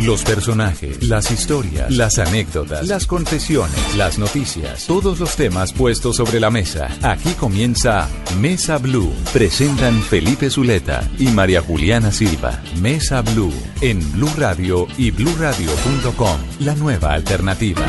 Los personajes, las historias, las anécdotas, las confesiones, las noticias, todos los temas puestos sobre la mesa. Aquí comienza Mesa Blue. Presentan Felipe Zuleta y María Juliana Silva. Mesa Blue en Blue Radio y bluradio.com. La nueva alternativa.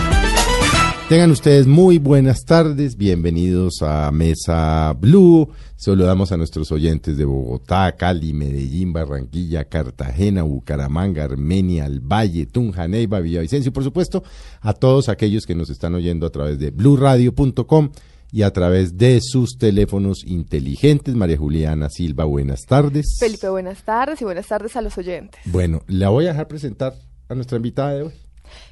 Tengan ustedes muy buenas tardes, bienvenidos a Mesa Blue. Saludamos a nuestros oyentes de Bogotá, Cali, Medellín, Barranquilla, Cartagena, Bucaramanga, Armenia, El Valle, Tunja, Neiva, Villavicencio y por supuesto a todos aquellos que nos están oyendo a través de bluradio.com y a través de sus teléfonos inteligentes. María Juliana Silva, buenas tardes. Felipe, buenas tardes y buenas tardes a los oyentes. Bueno, la voy a dejar presentar a nuestra invitada de hoy.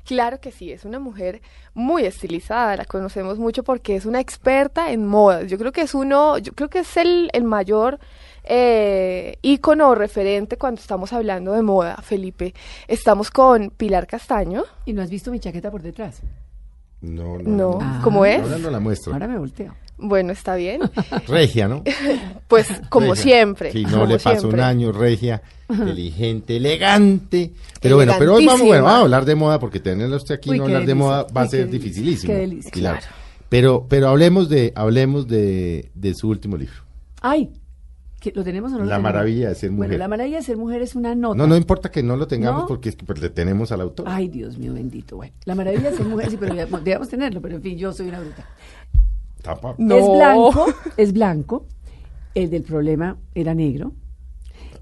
Claro que sí, es una mujer muy estilizada, la conocemos mucho porque es una experta en modas. Yo creo que es uno, yo creo que es el, el mayor eh, ícono o referente cuando estamos hablando de moda, Felipe. Estamos con Pilar Castaño. ¿Y no has visto mi chaqueta por detrás? No, no. No, Ah. ¿cómo es? Ahora no la muestro. Ahora me volteo. Bueno, está bien. Regia, ¿no? Pues como Regia. siempre. Sí, no como le pasó un año, regia, inteligente, elegante. Pero bueno, pero hoy vamos, bueno, vamos a hablar de moda, porque tenerla usted aquí Uy, no hablar de moda va a ser delicia. dificilísimo. Qué delicia. Claro. Pero, pero hablemos de, hablemos de, de su último libro. ¡Ay! ¿que ¿Lo tenemos o no La maravilla de ser mujer. Bueno, la maravilla de ser mujer es una nota. No, no importa que no lo tengamos ¿No? porque es que pues, le tenemos al autor. Ay, Dios mío, bendito. Bueno, la maravilla de ser mujer, sí, pero debíamos tenerlo, pero en fin, yo soy una bruta. Tapa. No. Es blanco, es blanco. El del problema era negro.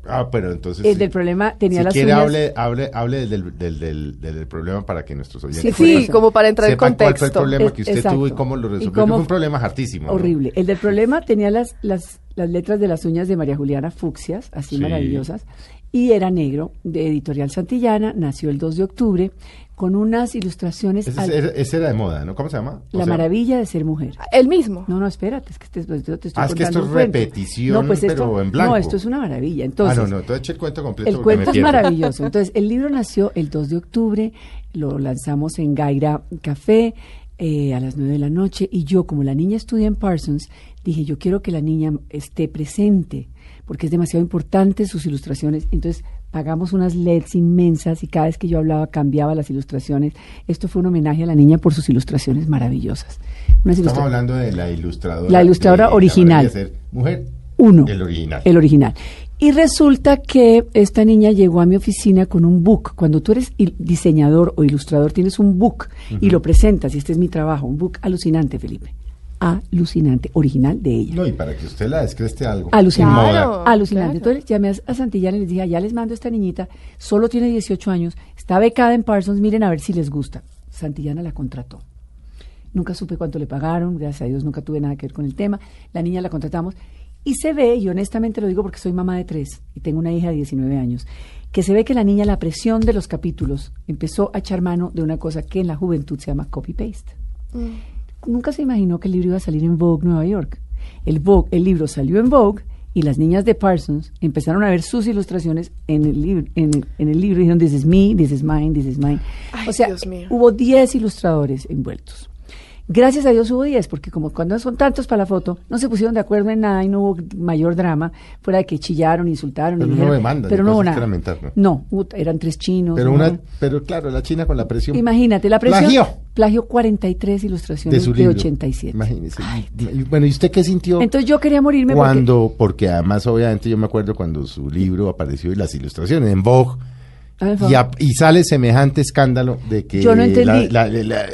Ah, pero entonces. El sí. del problema tenía si las quiere, uñas. hable, hable, hable del, del, del, del, del problema para que nuestros oyentes Sí, Sí, como para entrar en sepan cuál fue el contexto. problema Es- que usted exacto. tuvo y cómo lo resolvió. cómo- fue un problema hartísimo. ¿no? Horrible. El del problema tenía las, las, las letras de las uñas de María Juliana Fucsias, así Sí. maravillosas, y era negro, de Editorial Santillana, nació el 2 de octubre, con unas ilustraciones. Ese, al- ese- ese era de moda, ¿no? ¿Cómo se llama? O la sea, maravilla de ser mujer. El mismo. No, no, espérate, es que te, te- estoy Ah, es que esto es repetición, no, pues pero esto, en blanco. No, esto es una maravilla. Entonces, ah, no, no, entonces el cuento completo. el cuento me es pierdo. maravilloso. Entonces, el libro nació el 2 de octubre, lo lanzamos en Gaira Café eh, a las 9 de la noche y yo, como la niña estudia en Parsons, dije, yo quiero que la niña esté presente porque es demasiado importante sus ilustraciones. Entonces, pagamos unas LEDs inmensas y cada vez que yo hablaba cambiaba las ilustraciones. Esto fue un homenaje a la niña por sus ilustraciones maravillosas. Unas Estamos ilustra- hablando de la ilustradora. La ilustradora de original. Ser Mujer. Uno. El original. El original. Y resulta que esta niña llegó a mi oficina con un book. Cuando tú eres diseñador o ilustrador, tienes un book y lo presentas, y este es mi trabajo, un book alucinante, Felipe. Alucinante, original de ella. No, y para que usted la descreste algo. Alucinante. Claro. Alucinante. Entonces llamé a, a Santillana y les dije, ya les mando a esta niñita, solo tiene 18 años, está becada en Parsons, miren a ver si les gusta. Santillana la contrató. Nunca supe cuánto le pagaron, gracias a Dios nunca tuve nada que ver con el tema. La niña la contratamos y se ve, y honestamente lo digo porque soy mamá de tres y tengo una hija de 19 años, que se ve que la niña, la presión de los capítulos, empezó a echar mano de una cosa que en la juventud se llama copy-paste. Nunca se imaginó que el libro iba a salir en Vogue Nueva York. El, Vogue, el libro salió en Vogue y las niñas de Parsons empezaron a ver sus ilustraciones en el, libro en el, en el libro y dijeron, this is me, this is mine, this is mine. Ay, o sea, hubo 10 ilustradores envueltos. Gracias a Dios hubo 10, porque como cuando son tantos para la foto, no se pusieron de acuerdo en nada y no hubo mayor drama, fuera de que chillaron, insultaron. y Pero no dijeron- demandan, Pero no hubo nada. lamentar, ¿no? No, eran tres chinos. Pero, ¿no? una, pero claro, la China con la presión. Imagínate, la presión. Plagió. Plagió 43 de ilustraciones su de, libro. 87. Imagínese. Y- y bueno, ¿y usted qué sintió? Entonces yo quería morirme cuando, porque además obviamente yo me acuerdo cuando su libro apareció y las ilustraciones en Vogue Ay, por y, a- y sale semejante escándalo de que Yo no entendí. la- la- la-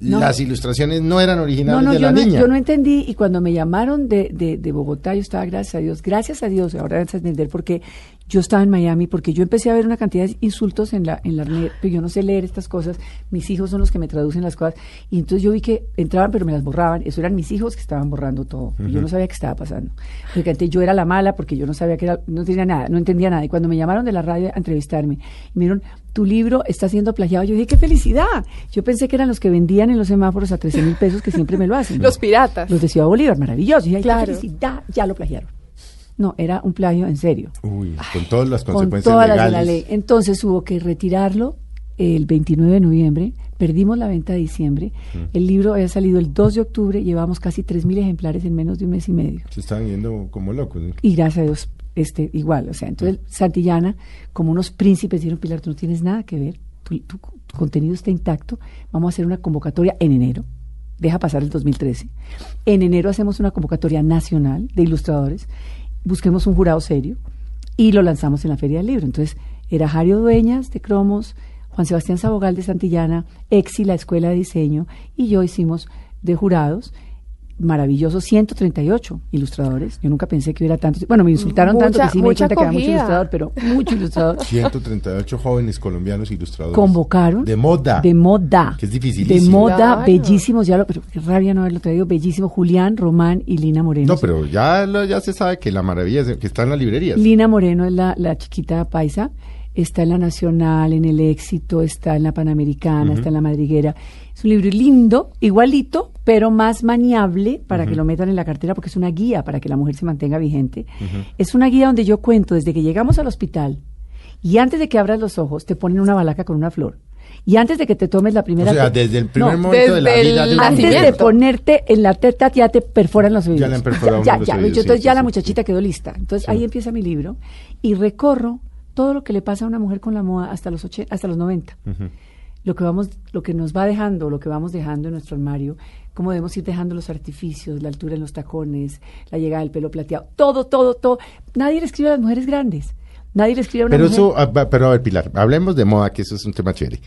No. las ilustraciones no eran no, originales no, de yo la no, niña. yo no entendí y cuando me llamaron de, de, de Bogotá yo estaba gracias a Dios, gracias a Dios, ahora vas a entender por qué yo estaba en Miami, porque yo empecé a ver una cantidad de insultos en la, en la red, pero yo no sé leer estas cosas, mis hijos son los que me traducen las cosas, y entonces yo vi que entraban pero me las borraban, eso eran mis hijos que estaban borrando todo, y yo no sabía qué estaba pasando. Porque antes yo era la mala porque yo no sabía que era, no tenía nada, no entendía nada, y cuando me llamaron de la radio a entrevistarme, me dijeron, tu libro está siendo plagiado, yo dije, qué felicidad, yo pensé que eran los que vendían en los semáforos a 13 mil pesos que siempre me lo hacen. Los piratas. Los de Ciudad Bolívar, maravilloso. Y ahí, Claro. qué felicidad, ya lo plagiaron. No, era un plagio en serio. Uy, con todas las Con consecuencias todas las de la ley. Entonces hubo que retirarlo el 29 de noviembre, perdimos la venta de diciembre. El libro había salido el 2 de octubre, llevamos casi 3.000 ejemplares en menos de un mes y medio. Se están yendo como locos. ¿no? Y gracias a Dios este igual, o sea, entonces Santillana, como unos príncipes, dijeron, Pilar, tú no tienes nada que ver, tu, tu- tu contenido está intacto, vamos a hacer una convocatoria en enero, deja pasar el 2013. En enero hacemos una convocatoria nacional de ilustradores, busquemos un jurado serio y lo lanzamos en la Feria del Libro. Entonces, era Jario Dueñas de Cromos, Juan Sebastián Sabogal de Santillana, Exi, la Escuela de Diseño, y yo hicimos de jurados maravillosos 138 ilustradores. Yo nunca pensé que hubiera tantos. Bueno, me insultaron tanto que sí me di cuenta que era mucho ilustrador, pero mucho ilustrador. 138 jóvenes colombianos ilustradores. Convocaron. De moda. De moda. Que es De dificilísimo. moda, Claro. bellísimos. Ya lo, pero qué rabia no haberlo traído. Bellísimo. Julián, Román y Lina Moreno. No, pero ya, lo- ya se sabe que la maravilla es que está en las librerías. Lina Moreno es la, la chiquita paisa. Está en la Nacional, en el Éxito, está en la Panamericana, está en la Madriguera. Es un libro lindo, igualito, pero más maniable para que lo metan en la cartera porque es una guía para que la mujer se mantenga vigente. Es una guía donde yo cuento desde que llegamos al hospital y antes de que abras los ojos te ponen una balaca con una flor. Y antes de que te tomes la primera... o sea, desde el primer No, momento de la vida el antes de ponerte en la teta ya te perforan los oídos. le han perforado ya, los ya, oídos, yo- entonces sí, ya sí, la muchachita sí. quedó lista. Entonces ahí empieza mi libro y recorro todo lo que le pasa a una mujer con la moda hasta los oche- hasta los 90. Lo que vamos lo que nos va dejando, lo que vamos dejando en nuestro armario, cómo debemos ir dejando los artificios, la altura en los tacones, la llegada del pelo plateado, todo, todo, todo. Nadie le escribe a las mujeres grandes. Nadie le escribe a una Pero mujer. eso, ah, pero a ver, Pilar, hablemos de moda, que eso es un tema chévere.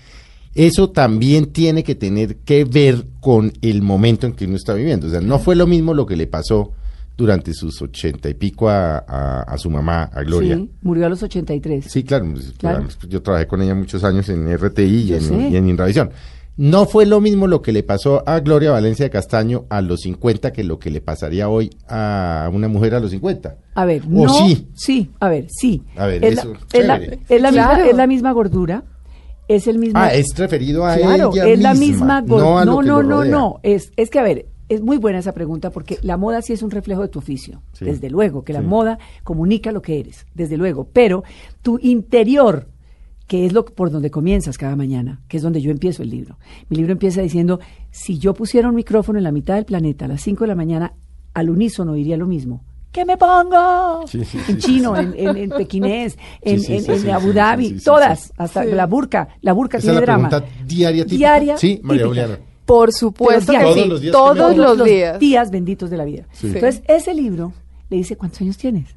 Eso también tiene que tener que ver con el momento en que uno está viviendo. O sea, no fue lo mismo lo que le pasó durante sus ochenta y pico a, a- a su mamá, a Gloria. Sí, murió a los 83. Sí, claro, pues, Claro. pues, yo trabajé con ella muchos años en RTI y en, y en Inravisión. No fue lo mismo lo que le pasó a Gloria Valencia de Castaño a los 50 que lo que le pasaría hoy a una mujer a los 50. A ver, ¿O no. sí? a ver, sí. A ver, es, eso, la, es, la, es la misma, Claro. es la misma gordura, es el mismo. Ah, es referido a claro, ella es la misma misma, no gordura. a lo No, que no, lo no, rodea. no. Es, es que, a ver, es muy buena esa pregunta porque la moda sí es un reflejo de tu oficio. Sí. Desde luego, que la Sí. moda comunica lo que eres, desde luego. Pero tu interior, que es lo por donde comienzas cada mañana, que es donde yo empiezo el libro. Mi libro empieza diciendo, si yo pusiera un micrófono en la mitad del planeta a las 5 de la mañana, al unísono diría lo mismo. ¿Qué me pongo? Sí, sí, en sí, chino, en, en, en pequinés, en, sí, en- sí, en sí, Abu Dhabi, sí, sí, sí, todas, sí. hasta Sí. la burka. La burka Esa es tiene la drama. pregunta diaria típica. Diaria Sí, María típica. Juliana. Por supuesto que sí, Todos los días todos los Todos días. días benditos de la vida. Sí. Entonces, ese libro le dice cuántos años tienes.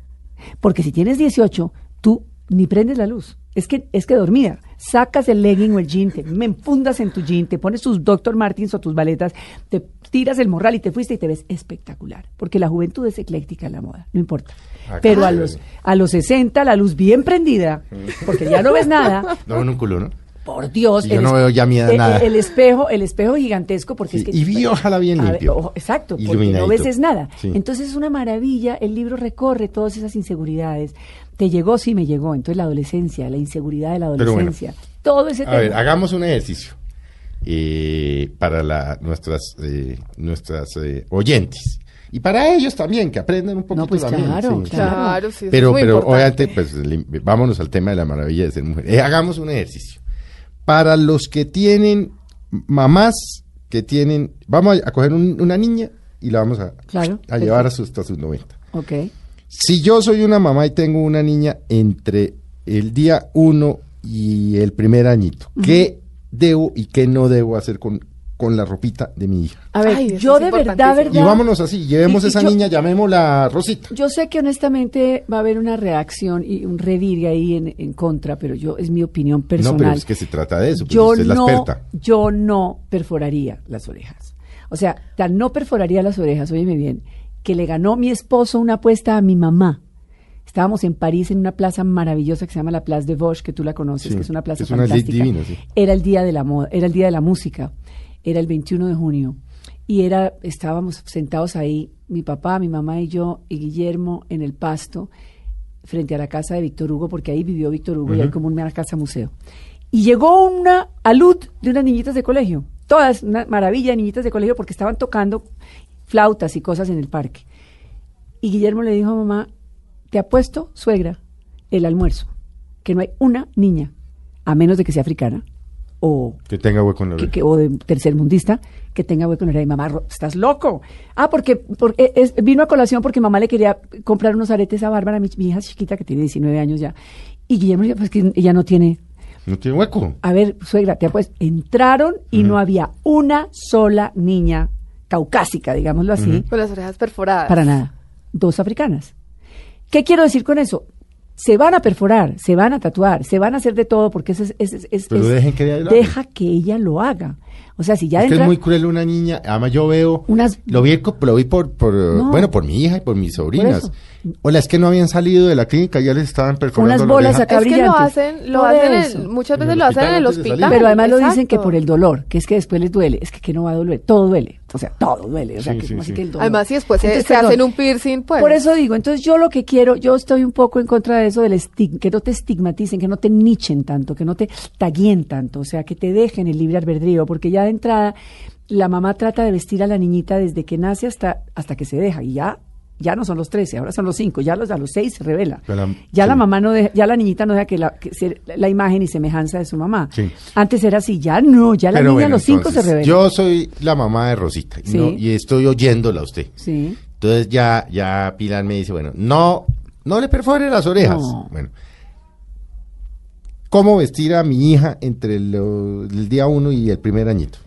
Porque si tienes 18, tú ni prendes la luz. Es que, es que dormida. Sacas el legging o el jean, te me enfundas en tu jean, te pones tus Dr. Martins o tus baletas, te tiras el morral y te fuiste y te ves espectacular. Porque la juventud es ecléctica en la moda, no importa. Ah, Pero a los, a los 60, la luz bien prendida, porque ya no ves nada, No, en un culo, ¿no? Por Dios. Yo el no veo ya mi edad el- nada. El espejo, el espejo gigantesco, porque Sí, es que. y vi ojalá bien A ver, limpio. exacto, porque no ves es nada. Sí. Entonces es una maravilla, el libro recorre todas esas inseguridades. ¿Te llegó? Sí, me llegó. Entonces la adolescencia, la inseguridad de la bueno. adolescencia, todo ese A tema. ver, hagamos un ejercicio eh, para la, nuestras, eh, nuestras eh, oyentes. Y para ellos también, que aprendan un poquito No, pues también. claro, sí. claro. Claro, sí, eso Pero, es muy pero importante. obviamente, pues vámonos al tema de la maravilla de ser mujer. Eh, hagamos un ejercicio. Para los que tienen mamás que tienen, vamos a, coger un- una niña y la vamos a, Claro, a llevar a sus, hasta sus 90. Ok. Si yo soy una mamá y tengo una niña entre el día uno y el primer añito, ¿qué debo y qué no debo hacer con, con la ropita de mi hija? A ver, Ay, yo de verdad, verdad. Y vámonos así, llevemos Y- y esa yo- niña, llamémosla Rosita. Yo sé que honestamente va a haber una reacción y un revirgue ahí en, en contra, pero yo es mi opinión personal. No, pero es que se trata de eso, pues yo usted es la no, experta. yo no perforaría las orejas. O sea, tan no perforaría las orejas, óyeme bien, que le ganó mi esposo una apuesta a mi mamá. Estábamos en París en una plaza maravillosa que se llama la Place de Vosges, que tú la conoces, Sí, que es una plaza es una fantástica. divina, sí. Era el día de la moda, era el día de la música, era el 21 de junio y era estábamos sentados ahí, mi papá, mi mamá y yo y Guillermo en el pasto frente a la casa de Víctor Hugo, porque ahí vivió Víctor Hugo y hay como una casa museo. Y llegó una alud de unas niñitas de colegio, todas una maravilla de niñitas de colegio porque estaban tocando flautas y cosas en el parque. Y Guillermo le dijo a mamá, te apuesto, suegra, el almuerzo, que no hay una niña, a menos de que sea africana, o Que tenga hueco en la que, oreja. que- o de tercermundista que tenga hueco en la oreja. Y mamá, ¿estás loco? Ah, porque, porque es- vino a colación porque mamá le quería comprar unos aretes a Bárbara, mi, mi hija chiquita que tiene 19 años ya. Y Guillermo pues que ella no tiene. No tiene hueco. A ver, suegra, te pues entraron y no había una sola niña caucásica, digámoslo así, Con las orejas perforadas. para nada. Dos africanas. ¿Qué quiero decir con eso? Se van a perforar, se van a tatuar, se van a hacer de todo porque ese es... es- es- Pero es- dejen que ella deja que ella lo haga. O sea, si ya es que es muy cruel una niña. Además, yo veo. Unas- Lo vi, co- lo vi por, por, No. bueno, por mi hija y por mis sobrinas. Hola, es que no habían salido de la clínica, ya les estaban perforando Unas la bolas acá Es que lo hacen, lo hacen en- muchas veces lo hacen en el hospital. Pero además lo dicen que por el dolor, que es que después les duele, es que, que no va a doler, todo duele, o sea, todo duele, o sea, Sí, que sí, sí. que el dolor. Además, si después se, Entonces, se perdón, hacen un piercing, pues. Por eso digo, entonces yo lo que quiero, yo estoy un poco en contra de eso del estigma, que no te estigmaticen, que no te nichen tanto, que no te taguen tanto, o sea, que te dejen el libre albedrío, porque ya de entrada la mamá trata de vestir a la niñita desde que nace hasta, hasta que se deja, y ya, ya no son los 13, ahora son los 5, ya los, a los 6 se revela. Pero ya la mamá no deja, ya la niñita no deja que la, que ser la imagen y semejanza de su mamá. Sí. Antes era así, ya no, ya la Pero niña bueno, a los 5 se revela. Yo soy la mamá de Rosita y, Sí. no- y estoy oyéndola a usted. Sí. Entonces ya, ya Pilar me dice, bueno, no, no le perfore las orejas. No. Bueno, ¿cómo vestir a mi hija entre lo- el día uno y el primer añito?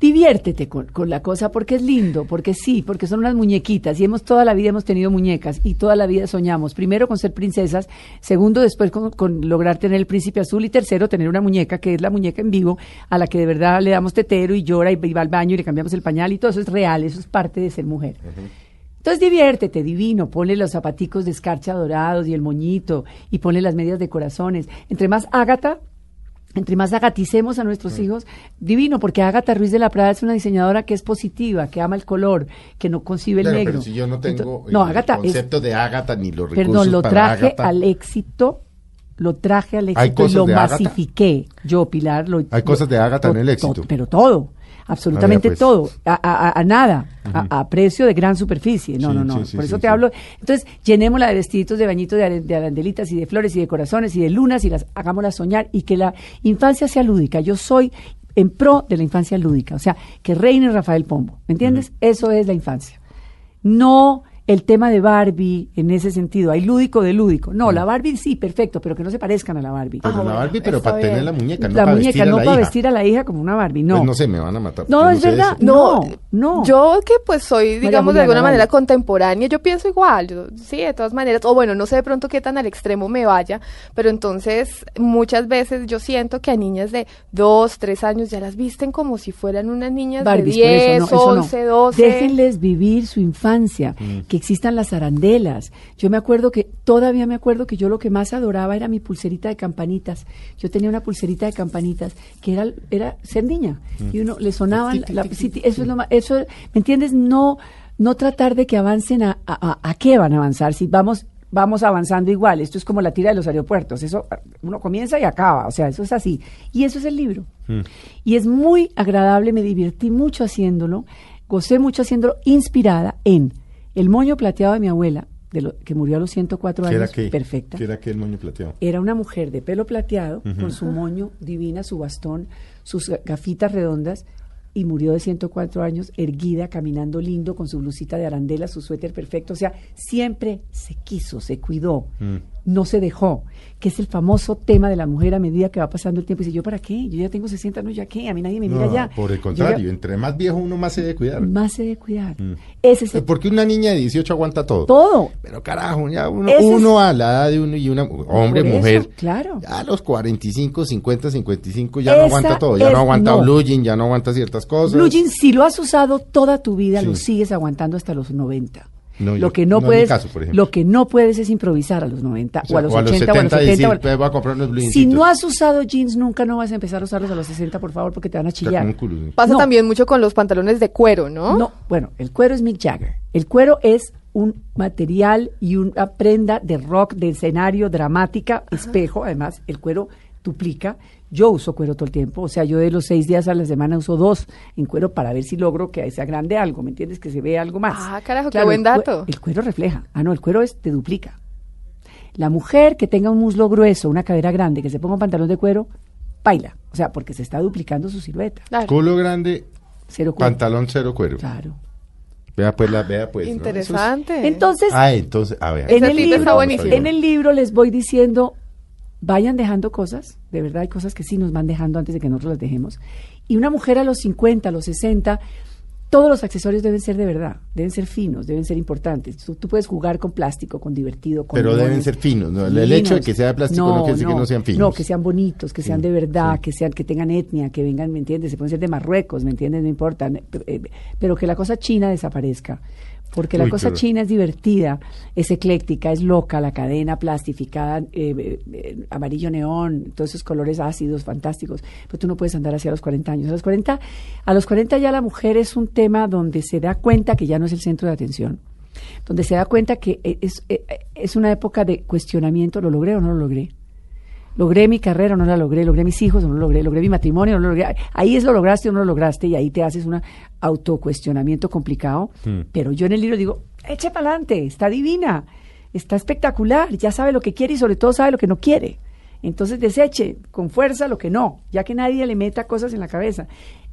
Diviértete con, con la cosa porque es lindo, porque sí, porque son unas muñequitas y hemos toda la vida hemos tenido muñecas y toda la vida soñamos. Primero con ser princesas, segundo después con, con lograr tener el príncipe azul y tercero tener una muñeca que es la muñeca en vivo a la que de verdad le damos tetero y llora y va al baño y le cambiamos el pañal y todo eso es real, eso es parte de ser mujer. Entonces diviértete, divino, ponle los zapaticos de escarcha dorados y el moñito y ponle las medias de corazones. Entre más Ágata, entre más agaticemos a nuestros hijos, divino, porque Ágata Ruiz de la Prada es una diseñadora que es positiva, que ama el color, que no concibe el negro. pero si yo no tengo Ento- no, el es, concepto de Ágata ni los recursos perdón, lo para traje al éxito, lo traje al ¿Hay éxito y lo masifiqué. Yo, Pilar, lo Hay cosas de Ágata en el to- éxito. pero todo, absolutamente pues. todo, a, a- nada, a, a precio de gran superficie. No, Sí, no, no. sí, sí, Por eso te hablo. Entonces, llenémosla de vestiditos de bañitos de, de arandelitas y de flores y de corazones y de lunas y las hagámosla soñar y que la infancia sea lúdica. Yo soy en pro de la infancia lúdica, o sea, que reine Rafael Pombo, ¿me entiendes? Eso es la infancia. No el tema de Barbie en ese sentido, hay lúdico de lúdico. No, la Barbie sí, perfecto, pero que no se parezcan a la Barbie. Pero Ah, la bueno, Barbie, pero para tener la muñeca, no la para muñeca, vestir a no la para hija. vestir a la hija como una Barbie, no. Pues no sé, me van a matar. No, es verdad. eso. No, No, no. Yo que pues soy, digamos, de alguna manera contemporánea, yo pienso igual, yo, sí, de todas maneras, o bueno, no sé de pronto qué tan al extremo me vaya, pero entonces muchas veces yo siento que a niñas de dos, tres años ya las visten como si fueran unas niñas Barbies, de por eso 10, no, eso no. 11, 12. Déjenles vivir su infancia, que existan las arandelas. Yo me acuerdo que, todavía me acuerdo que yo lo que más adoraba era mi pulserita de campanitas. Yo tenía una pulserita de campanitas que era, era ser niña. Y uno le sonaban, la- sí, eso es lo más, eso, ¿me entiendes? No, no tratar de que avancen a, a, a- a qué van a avanzar, si vamos vamos avanzando igual, esto es como la tira de los aeropuertos, eso uno comienza y acaba, o sea, eso es así. Y eso es el libro. Y es muy agradable, me divertí mucho haciéndolo, gocé mucho haciéndolo, inspirada en el moño plateado de mi abuela, de lo, que murió a los 104 ¿Qué era años, qué? perfecta. ¿Qué era qué el moño plateado? Era una mujer de pelo plateado, con su moño divina, su bastón, sus ga- gafitas redondas, y murió de 104 años, erguida, caminando lindo, con su blusita de arandela, su suéter perfecto. O sea, siempre se quiso, se cuidó, no se dejó, que es el famoso tema de la mujer a medida que va pasando el tiempo. Y dice, ¿yo para qué? Yo ya tengo 60 años, ¿ya qué? A mí nadie me mira No, ya. por el contrario, ya- entre más viejo uno más se debe cuidar. más se debe cuidar. Ese es el Porque una niña de 18 aguanta todo. todo. Pero carajo, ya uno, Ese es- uno a la edad de uno y una hombre, eso, mujer. claro. Ya a los 45, 50, 55 ya no aguanta todo. Ya es- no aguanta no. blue jean, ya no aguanta ciertas cosas. Blue si lo has usado toda tu vida, Sí. lo sigues aguantando hasta los 90. No, lo yo- que no, puedes, caso, lo que no puedes es improvisar a los 90 O sea, o a los o a los 80 o a los 70 y 70. o a- decir, "Pues, voy a comprar unos blue si jeansitos". no has usado jeans nunca no vas a empezar a usarlos a los 60, por favor, porque te van a chillar. un culo, sí. Pasa No. también mucho con los pantalones de cuero, ¿no? No, bueno, el cuero es Mick Jagger. El cuero es un material y una prenda de rock, de escenario, dramática, espejo. Además, el cuero duplica. Yo uso cuero todo el tiempo, o sea, yo de los seis días a la semana uso dos en cuero para ver si logro que sea grande algo, ¿me entiendes? Que se vea algo más. Ah, carajo, qué buen dato. El cuero refleja. Ah, no, el cuero es, te duplica. La mujer que tenga un muslo grueso, una cadera grande, que se ponga un pantalón de cuero, paila. O sea, porque se está duplicando su silueta. Claro. Culo grande, Cero cuerpo. pantalón cero cuero. Claro. Vea pues, la, vea pues. ¿no? Eso es- Interesante. Entonces, Ah, entonces, a ver. en el, libro, buenísimo. en el libro les voy diciendo, vayan dejando cosas, de verdad hay cosas que sí nos van dejando antes de que nosotros las dejemos. Y una mujer a los 50, a los 60, todos los accesorios deben ser de verdad, deben ser finos, deben ser importantes. Tú, tú puedes jugar con plástico, con divertido, con Pero deben ser finos, ¿no? El hecho de que sea de plástico no quiere decir que no sean finos. No, que sean bonitos, que sean Sí, de verdad, sí. que sean que tengan etnia, que vengan, ¿me entiendes? Se pueden ser de Marruecos, ¿me entiendes? No importa, eh, pero que la cosa china desaparezca. Porque la Uy, cosa china es divertida, es ecléctica, es loca, la cadena plastificada, eh, eh, eh, amarillo neón, todos esos colores ácidos, fantásticos. Pero tú no puedes andar así a los 40 años. A los 40, a los 40 ya la mujer es un tema donde se da cuenta que ya no es el centro de atención donde se da cuenta que eh, es, es una época de cuestionamiento, ¿lo logré o no lo logré? ¿Logré mi carrera o no la logré? ¿Logré mis hijos o no lo logré? ¿Logré mi matrimonio o no lo logré? Ahí es lo lograste o no lo lograste y ahí te haces un autocuestionamiento complicado. Pero yo en el libro digo, eche para adelante, está divina, está espectacular, ya sabe lo que quiere y sobre todo sabe lo que no quiere. Entonces deseche con fuerza lo que no, ya que nadie le meta cosas en la cabeza.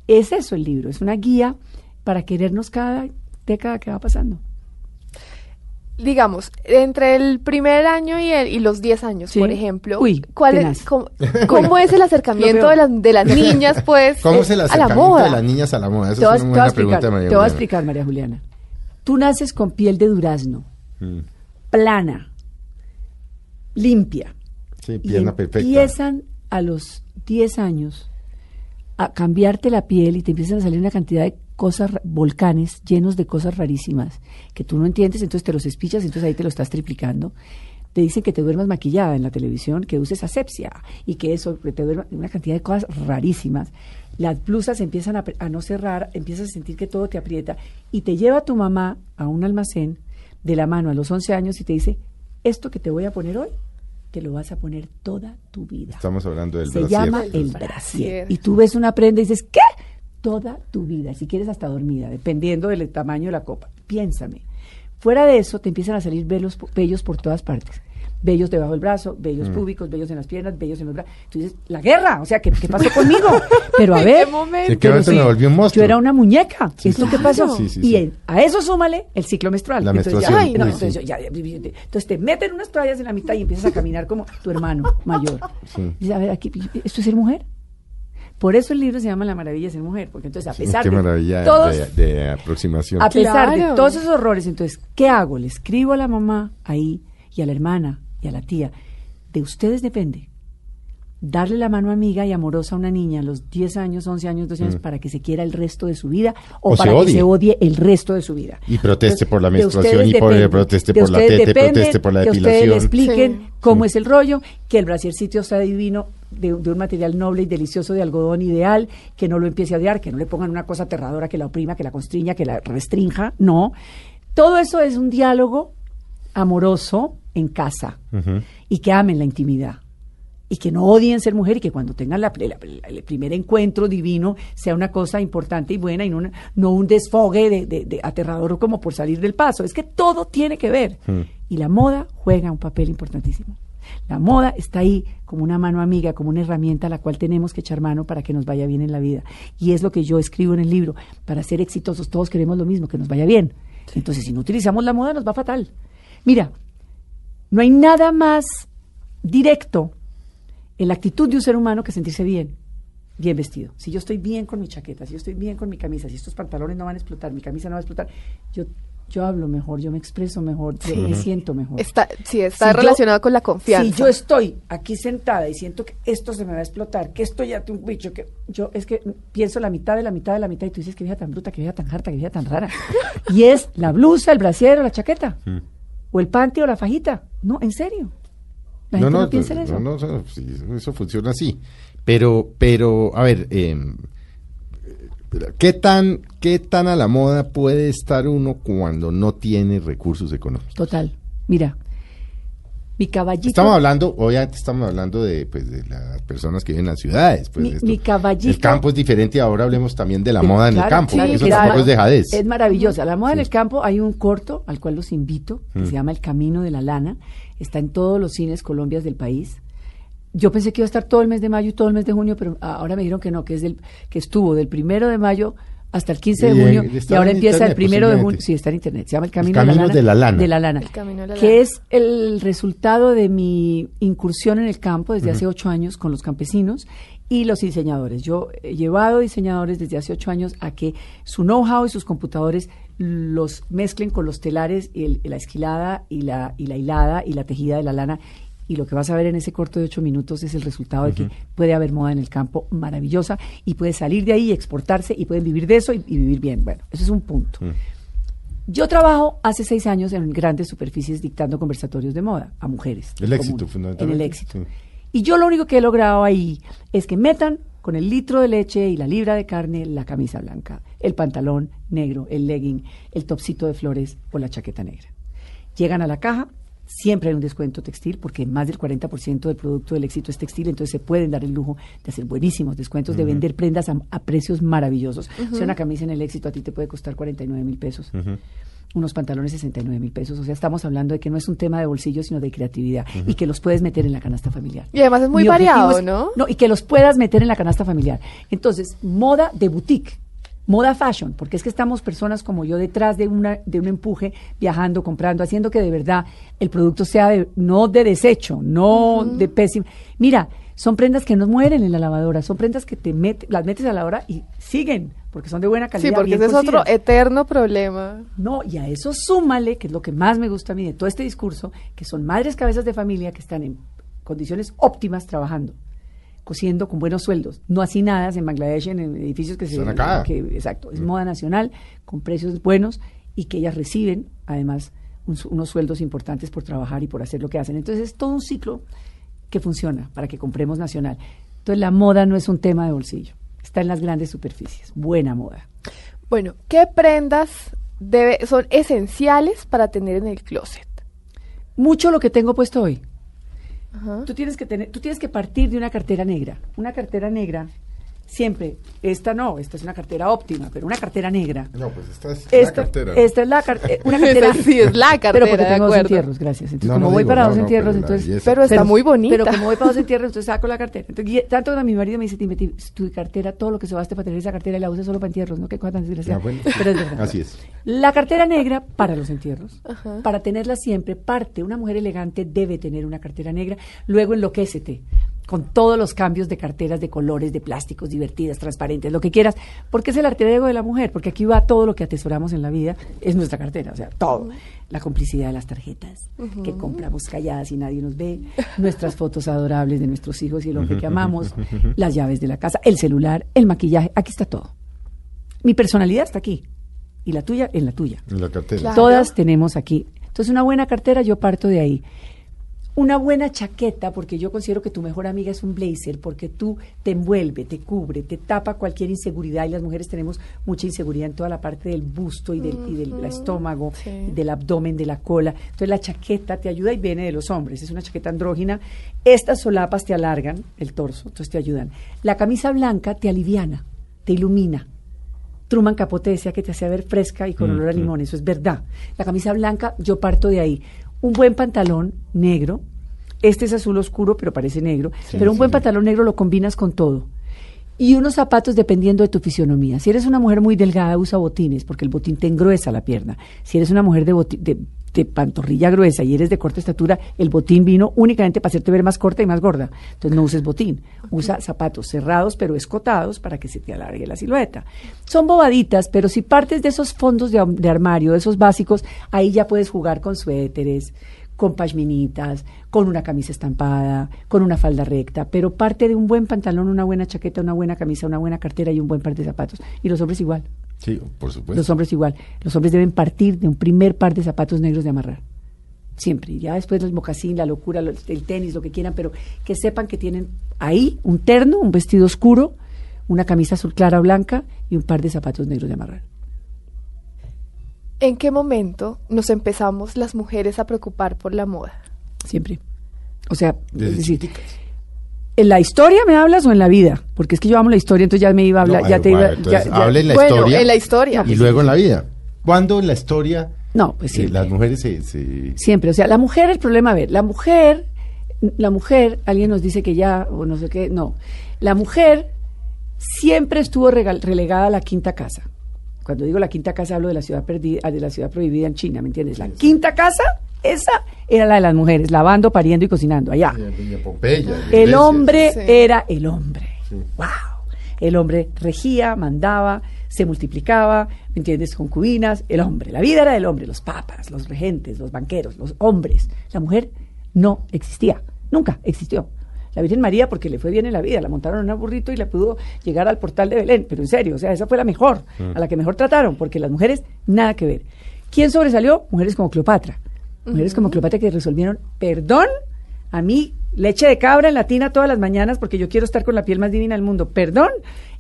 Es eso el libro, es una guía para querernos cada década que va pasando. Digamos, entre el primer año y, el- y los 10 años, Sí. por ejemplo, Uy, ¿cuál tenaz. es, cómo, cómo es el acercamiento de las, de las niñas, pues, ¿Cómo es el a la moda? de las niñas a la moda? Esa Te voy, a- es te una voy a buena explicar, pregunta, María te voy a Juliana. explicar, María Juliana. Tú naces con piel de durazno, Mm. plana, limpia. Sí, y pierna perfecta. empiezan a los 10 años a cambiarte la piel y te empiezan a salir una cantidad de cosas, volcanes llenos de cosas rarísimas que tú no entiendes, entonces te los espichas, entonces ahí te lo estás triplicando. Te dicen que te duermas maquillada en la televisión, que uses asepsia y que eso, que te duermas, una cantidad de cosas rarísimas. Las blusas empiezan a, no cerrar, empiezas a sentir que todo te aprieta y te lleva tu mamá a un almacén de la mano a los 11 años y te dice, esto que te voy a poner hoy, te lo vas a poner toda tu vida. Estamos hablando del Se brasier. llama el brasier. brasier. Y tú ves una prenda y dices, ¿qué? Toda tu vida, si quieres hasta dormida, dependiendo del tamaño de la copa. Piénsame. Fuera de eso, te empiezan a salir velos, vellos por todas partes. Vellos debajo del brazo, vellos Mm. púbicos, vellos en las piernas, vellos en los brazos. Tú dices, la guerra, o sea, ¿qué, qué pasó conmigo? Pero a ¿En ver, qué qué sí, me volví un monstruo? yo era una muñeca, Sí, es lo sí, que sí, pasó. sí, sí, y a eso súmale el ciclo menstrual. La Entonces, menstruación, ya, ay, no, uy, entonces, sí. yo ya- ya- entonces te meten unas toallas en la mitad y empiezas a caminar como tu hermano mayor. Sí. Dices, a ver, aquí, ¿esto es ser mujer? Por eso el libro se llama La maravilla de ser mujer, porque entonces a pesar Qué de todos, de, de aproximación. a pesar de todos esos horrores, entonces, ¿qué hago? Le escribo a la mamá ahí y a la hermana y a la tía. De ustedes depende darle la mano amiga y amorosa a una niña a los 10 años, 11 años, 12 años para que se quiera el resto de su vida o, Mm. O se para que se odie el resto de su vida. Y proteste por la menstruación y por- depende. proteste por la teta, depende proteste por la que ustedes le depilación. expliquen Sí. cómo Sí. es el rollo, que el brasiercito está divino, de, de un material noble y delicioso de algodón ideal, que no lo empiece a odiar, que no le pongan una cosa aterradora que la oprima, que la constriña, que la restrinja, no. Todo eso es un diálogo amoroso en casa y que amen la intimidad y que no odien ser mujer y que cuando tengan la- la- la- el primer encuentro divino sea una cosa importante y buena y no, una- no un desfogue de, de- de aterrador como por salir del paso. Es que todo tiene que ver. Y la moda juega un papel importantísimo. La moda está ahí como una mano amiga, como una herramienta a la cual tenemos que echar mano para que nos vaya bien en la vida. Y es lo que yo escribo en el libro. Para ser exitosos todos queremos lo mismo, que nos vaya bien. Entonces, si no utilizamos la moda, nos va fatal. Mira, no hay nada más directo en la actitud de un ser humano que sentirse bien, bien vestido. Si yo estoy bien con mi chaqueta, si yo estoy bien con mi camisa, si estos pantalones no van a explotar, mi camisa no va a explotar, yo, yo hablo mejor, yo me expreso mejor, yo me siento mejor. Está, sí, está Si yo- relacionado con la confianza. Si yo estoy aquí sentada y siento que esto se me va a explotar, que esto ya tiene un bicho, que yo es que pienso la mitad de la mitad de la mitad y tú dices que vieja tan bruta, que vieja tan harta, que vieja tan rara. y es la blusa, el brasier o la chaqueta, o el panty o la fajita. No, en serio. La gente no, piensa en eso. no, no, no, sí, eso funciona así. Pero, pero, a ver, eh, ¿qué tan, ¿qué tan a la moda puede estar uno cuando no tiene recursos económicos? Total. Mira, mi caballito. Estamos hablando, obviamente estamos hablando de, pues, de las personas que viven en las ciudades. Pues, Mi- esto- mi caballito- El campo es diferente, ahora hablemos también de la Sí, moda en el campo. claro, eso claro. tampoco es dejadez. Es maravillosa. La moda en Sí. el campo, hay un corto al cual los invito, que Mm. se llama El Camino de la Lana. Está en todos los cines Colombias del país. yo pensé que iba a estar todo el mes de mayo y todo el mes de junio, pero ahora me dijeron que no, que es del, que estuvo del primero de mayo hasta el 15 de Y, junio y ahora empieza el primero de junio. Sí, está en internet. Se llama El Camino, de, la lana, de la Lana. El Camino de la que Lana. es el resultado de mi incursión en el campo desde hace ocho años con los campesinos y los diseñadores. Yo he llevado diseñadores desde hace ocho años a que su know-how y sus computadores los mezclen con los telares, y el- la esquilada y la, y la hilada y la tejida de la lana. Y lo que vas a ver en ese corto de ocho minutos es el resultado de que puede haber moda en el campo maravillosa y puede salir de ahí y exportarse y pueden vivir de eso y, y vivir bien. Bueno, ese es un punto. Yo trabajo hace seis años en grandes superficies dictando conversatorios de moda a mujeres. El éxito, fundamentalmente, En el éxito. sí. Y yo lo único que he logrado ahí es que metan con el litro de leche y la libra de carne la camisa blanca, el pantalón negro, el legging, el topsito de flores o la chaqueta negra. Llegan a la caja, siempre hay un descuento textil porque más del 40% del producto del éxito es textil, entonces se pueden dar el lujo de hacer buenísimos descuentos, de vender prendas a, a precios maravillosos. O sea, una camisa en el éxito a ti te puede costar 49 mil pesos unos pantalones 69 mil pesos. O sea, estamos hablando de que no es un tema de bolsillo, sino de creatividad y que los puedes meter en la canasta familiar. Y además es muy Mi variado, es- ¿no? No, y que los puedas meter en la canasta familiar. Entonces, moda de boutique. Moda fashion, porque es que estamos personas como yo detrás de una de un empuje, viajando, comprando, haciendo que de verdad el producto sea de, no de desecho, no de pésimo. Mira, son prendas que no mueren en la lavadora, son prendas que te met- las metes a la lavadora y siguen, porque son de buena calidad. Sí, porque ese es otro eterno problema. No, y a eso súmale, que es lo que más me gusta a mí de todo este discurso, que son madres cabezas de familia que están en condiciones óptimas trabajando, cosiendo con buenos sueldos, no hacinadas en Bangladesh, en edificios que se... Están acá. que- exacto, es moda nacional, con precios buenos y que ellas reciben, además, un unos sueldos importantes por trabajar y por hacer lo que hacen. Entonces es todo un ciclo que funciona para que compremos nacional. Entonces la moda no es un tema de bolsillo, está en las grandes superficies, buena moda. Bueno, ¿qué prendas debe, son esenciales para tener en el closet? Mucho lo que tengo puesto hoy. Ajá. Tú tienes que tener, tú tienes que partir de una cartera negra. Una cartera negra, siempre, esta no, esta es una cartera óptima, pero una cartera negra. No, pues esta es Esta, la cartera. esta es la car- eh, una cartera. Sí es la Pero cartera, porque de tengo dos entierros, gracias. Entonces, No, como no voy digo, para no, dos no, entierros, pero entonces. Pero está muy bonita. Pero como voy para dos entierros, entonces saco la cartera. Entonces, tanto que mi marido me dice, "Time, Time, tu cartera, todo lo que se baste para tener esa cartera y la usas solo para entierros, ¿no? Qué cosa tan desgraciada. Ah, bueno. Pero es verdad. Así es. La cartera negra para los entierros. Ajá. Para tenerla siempre, parte, una mujer elegante debe tener una cartera negra. Luego enloquécete con todos los cambios de carteras, de colores, de plásticos, divertidas, transparentes, lo que quieras, porque es el arte ego de la mujer, porque aquí va todo lo que atesoramos en la vida, es nuestra cartera, o sea, todo. La complicidad de las tarjetas, que compramos calladas y nadie nos ve, nuestras fotos adorables de nuestros hijos y el hombre que amamos, las llaves de la casa, el celular, el maquillaje, aquí está todo. Mi personalidad está aquí. Y la tuya en la tuya. En la cartera. Claro. Todas tenemos aquí. Entonces, una buena cartera, yo parto de ahí. Una buena chaqueta, porque yo considero que tu mejor amiga es un blazer, porque tú te envuelve, te cubre, te tapa cualquier inseguridad y las mujeres tenemos mucha inseguridad en toda la parte del busto y del, y del estómago, sí. del abdomen, de la cola. Entonces la chaqueta te ayuda y viene de los hombres, es una chaqueta andrógina. Estas solapas te alargan el torso, entonces te ayudan. La camisa blanca te aliviana, te ilumina. Truman Capote decía que te hacía ver fresca y con olor a limón, eso es verdad. La camisa blanca, yo parto de ahí. Un buen pantalón negro, este es azul oscuro, pero parece negro, pero un sí, buen sí. pantalón negro lo combinas con todo. Y unos zapatos dependiendo de tu fisionomía. Si eres una mujer muy delgada, usa botines, porque el botín te engruesa la pierna. Si eres una mujer de, de, de pantorrilla gruesa y eres de corta estatura, el botín vino únicamente para hacerte ver más corta y más gorda. Entonces no uses botín. Usa zapatos cerrados pero escotados para que se te alargue la silueta. Son bobaditas, pero si partes de esos fondos de, armario, de esos básicos, ahí ya puedes jugar con suéteres, con pashminitas, con una camisa estampada, con una falda recta, pero parte de un buen pantalón, una buena chaqueta, una buena camisa, una buena cartera y un buen par de zapatos. Y los hombres igual. Sí, por supuesto. Los hombres igual. Los hombres deben partir de un primer par de zapatos negros de amarrar. Siempre. Ya después el mocasín, la locura, lo- el tenis, lo que quieran, pero que sepan que tienen ahí un terno, un vestido oscuro, una camisa azul clara o blanca y un par de zapatos negros de amarrar. ¿En qué momento nos empezamos las mujeres a preocupar por la moda? Siempre. O sea, Desde es decir. ¿En la historia me hablas o en la vida? Porque es que yo amo la historia, entonces ya me iba a hablar, No, ya te iba, bueno, entonces, ya- ya- hable en la bueno, historia. en la historia. Y luego en la vida. ¿Cuándo en la historia No, pues eh, siempre. las mujeres se, se- Siempre, o sea, la mujer, el problema, a ver, la mujer la mujer, alguien nos dice que ya, o no sé qué, no. La mujer siempre estuvo regal- relegada a la quinta casa. Cuando digo la quinta casa hablo de la ciudad perdida, de la ciudad prohibida en China, ¿me entiendes? La quinta casa, esa era la de las mujeres, lavando, pariendo y cocinando, allá. La El hombre Sí. era el hombre. ¡Wow! El hombre regía, mandaba, se multiplicaba, ¿me entiendes? Concubinas, el hombre. La vida era del hombre, los papas, los regentes, los banqueros, los hombres. La mujer no existía, nunca existió. La Virgen María, porque le fue bien en la vida, la montaron en un burrito y le pudo llegar al portal de Belén. Pero en serio, o sea, esa fue la mejor, a la que mejor trataron, porque las mujeres, nada que ver. ¿Quién sobresalió? Mujeres como Cleopatra. Mujeres como Cleopatra que resolvieron, perdón, a mí, leche de cabra en la tina todas las mañanas porque yo quiero estar con la piel más divina del mundo. Perdón.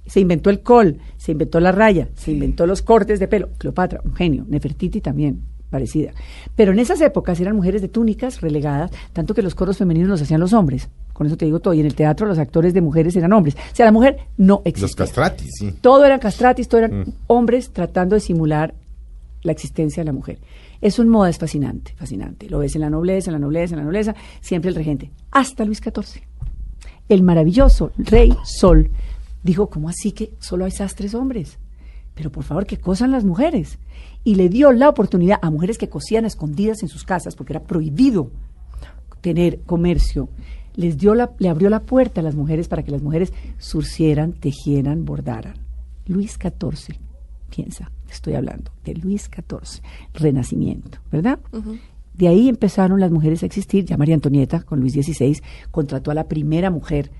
Se inventó el col, se inventó la raya, se inventó los cortes de pelo. Cleopatra, un genio. Nefertiti también, parecida. Pero en esas épocas eran mujeres de túnicas relegadas, tanto que los coros femeninos los hacían los hombres. Con eso te digo todo. Y en el teatro los actores de mujeres eran hombres. O sea, la mujer no Los existía. castratis, sí. Todo eran castratis, todo eran hombres tratando de simular la existencia de la mujer. Eso en moda es fascinante, fascinante. Lo ves en la nobleza, en la nobleza, en la nobleza, siempre el regente. Hasta Luis XIV. El maravilloso rey Sol dijo, ¿cómo así que solo hay sastres hombres? Pero por favor, que cosan las mujeres. Y le dio la oportunidad a mujeres que cosían escondidas en sus casas, porque era prohibido tener comercio. Les dio le abrió la puerta a las mujeres para que las mujeres surcieran, tejieran, bordaran. Luis XIV, piensa, estoy hablando de Luis XIV, Renacimiento, ¿verdad? De ahí empezaron las mujeres a existir. Ya María Antonieta, con Luis XVI, contrató a la primera mujer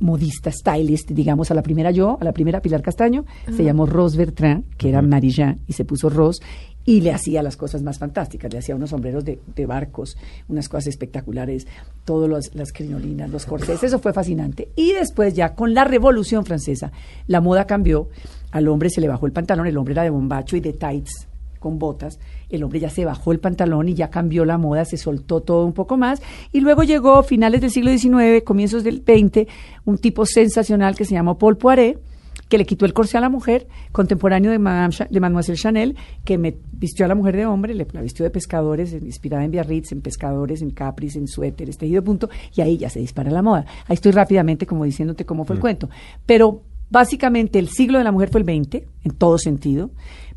modista, stylist, digamos, a la primera yo, a la primera Pilar Castaño, se llamó Rose Bertrand, que era Marie-Jean, y se puso Rose, y le hacía las cosas más fantásticas, le hacía unos sombreros de, barcos, unas cosas espectaculares, todas las crinolinas, los corsés, eso fue fascinante. Y después ya con la Revolución Francesa, la moda cambió, al hombre se le bajó el pantalón, el hombre era de bombacho y de tights, con botas, el hombre ya se bajó el pantalón y ya cambió la moda, se soltó todo un poco más, y luego llegó finales del siglo XIX, comienzos del XX, un tipo sensacional que se llamó Paul Poiret, que le quitó el corsé a la mujer, contemporáneo de, Madame de Mademoiselle Chanel, que me vistió a la mujer de hombre, le, la vistió de pescadores, inspirada en Biarritz, en pescadores, en capris, en suéteres, tejido de punto, y ahí ya se dispara la moda. Ahí estoy rápidamente como diciéndote cómo fue el cuento. Pero básicamente el siglo de la mujer fue el 20, en todo sentido,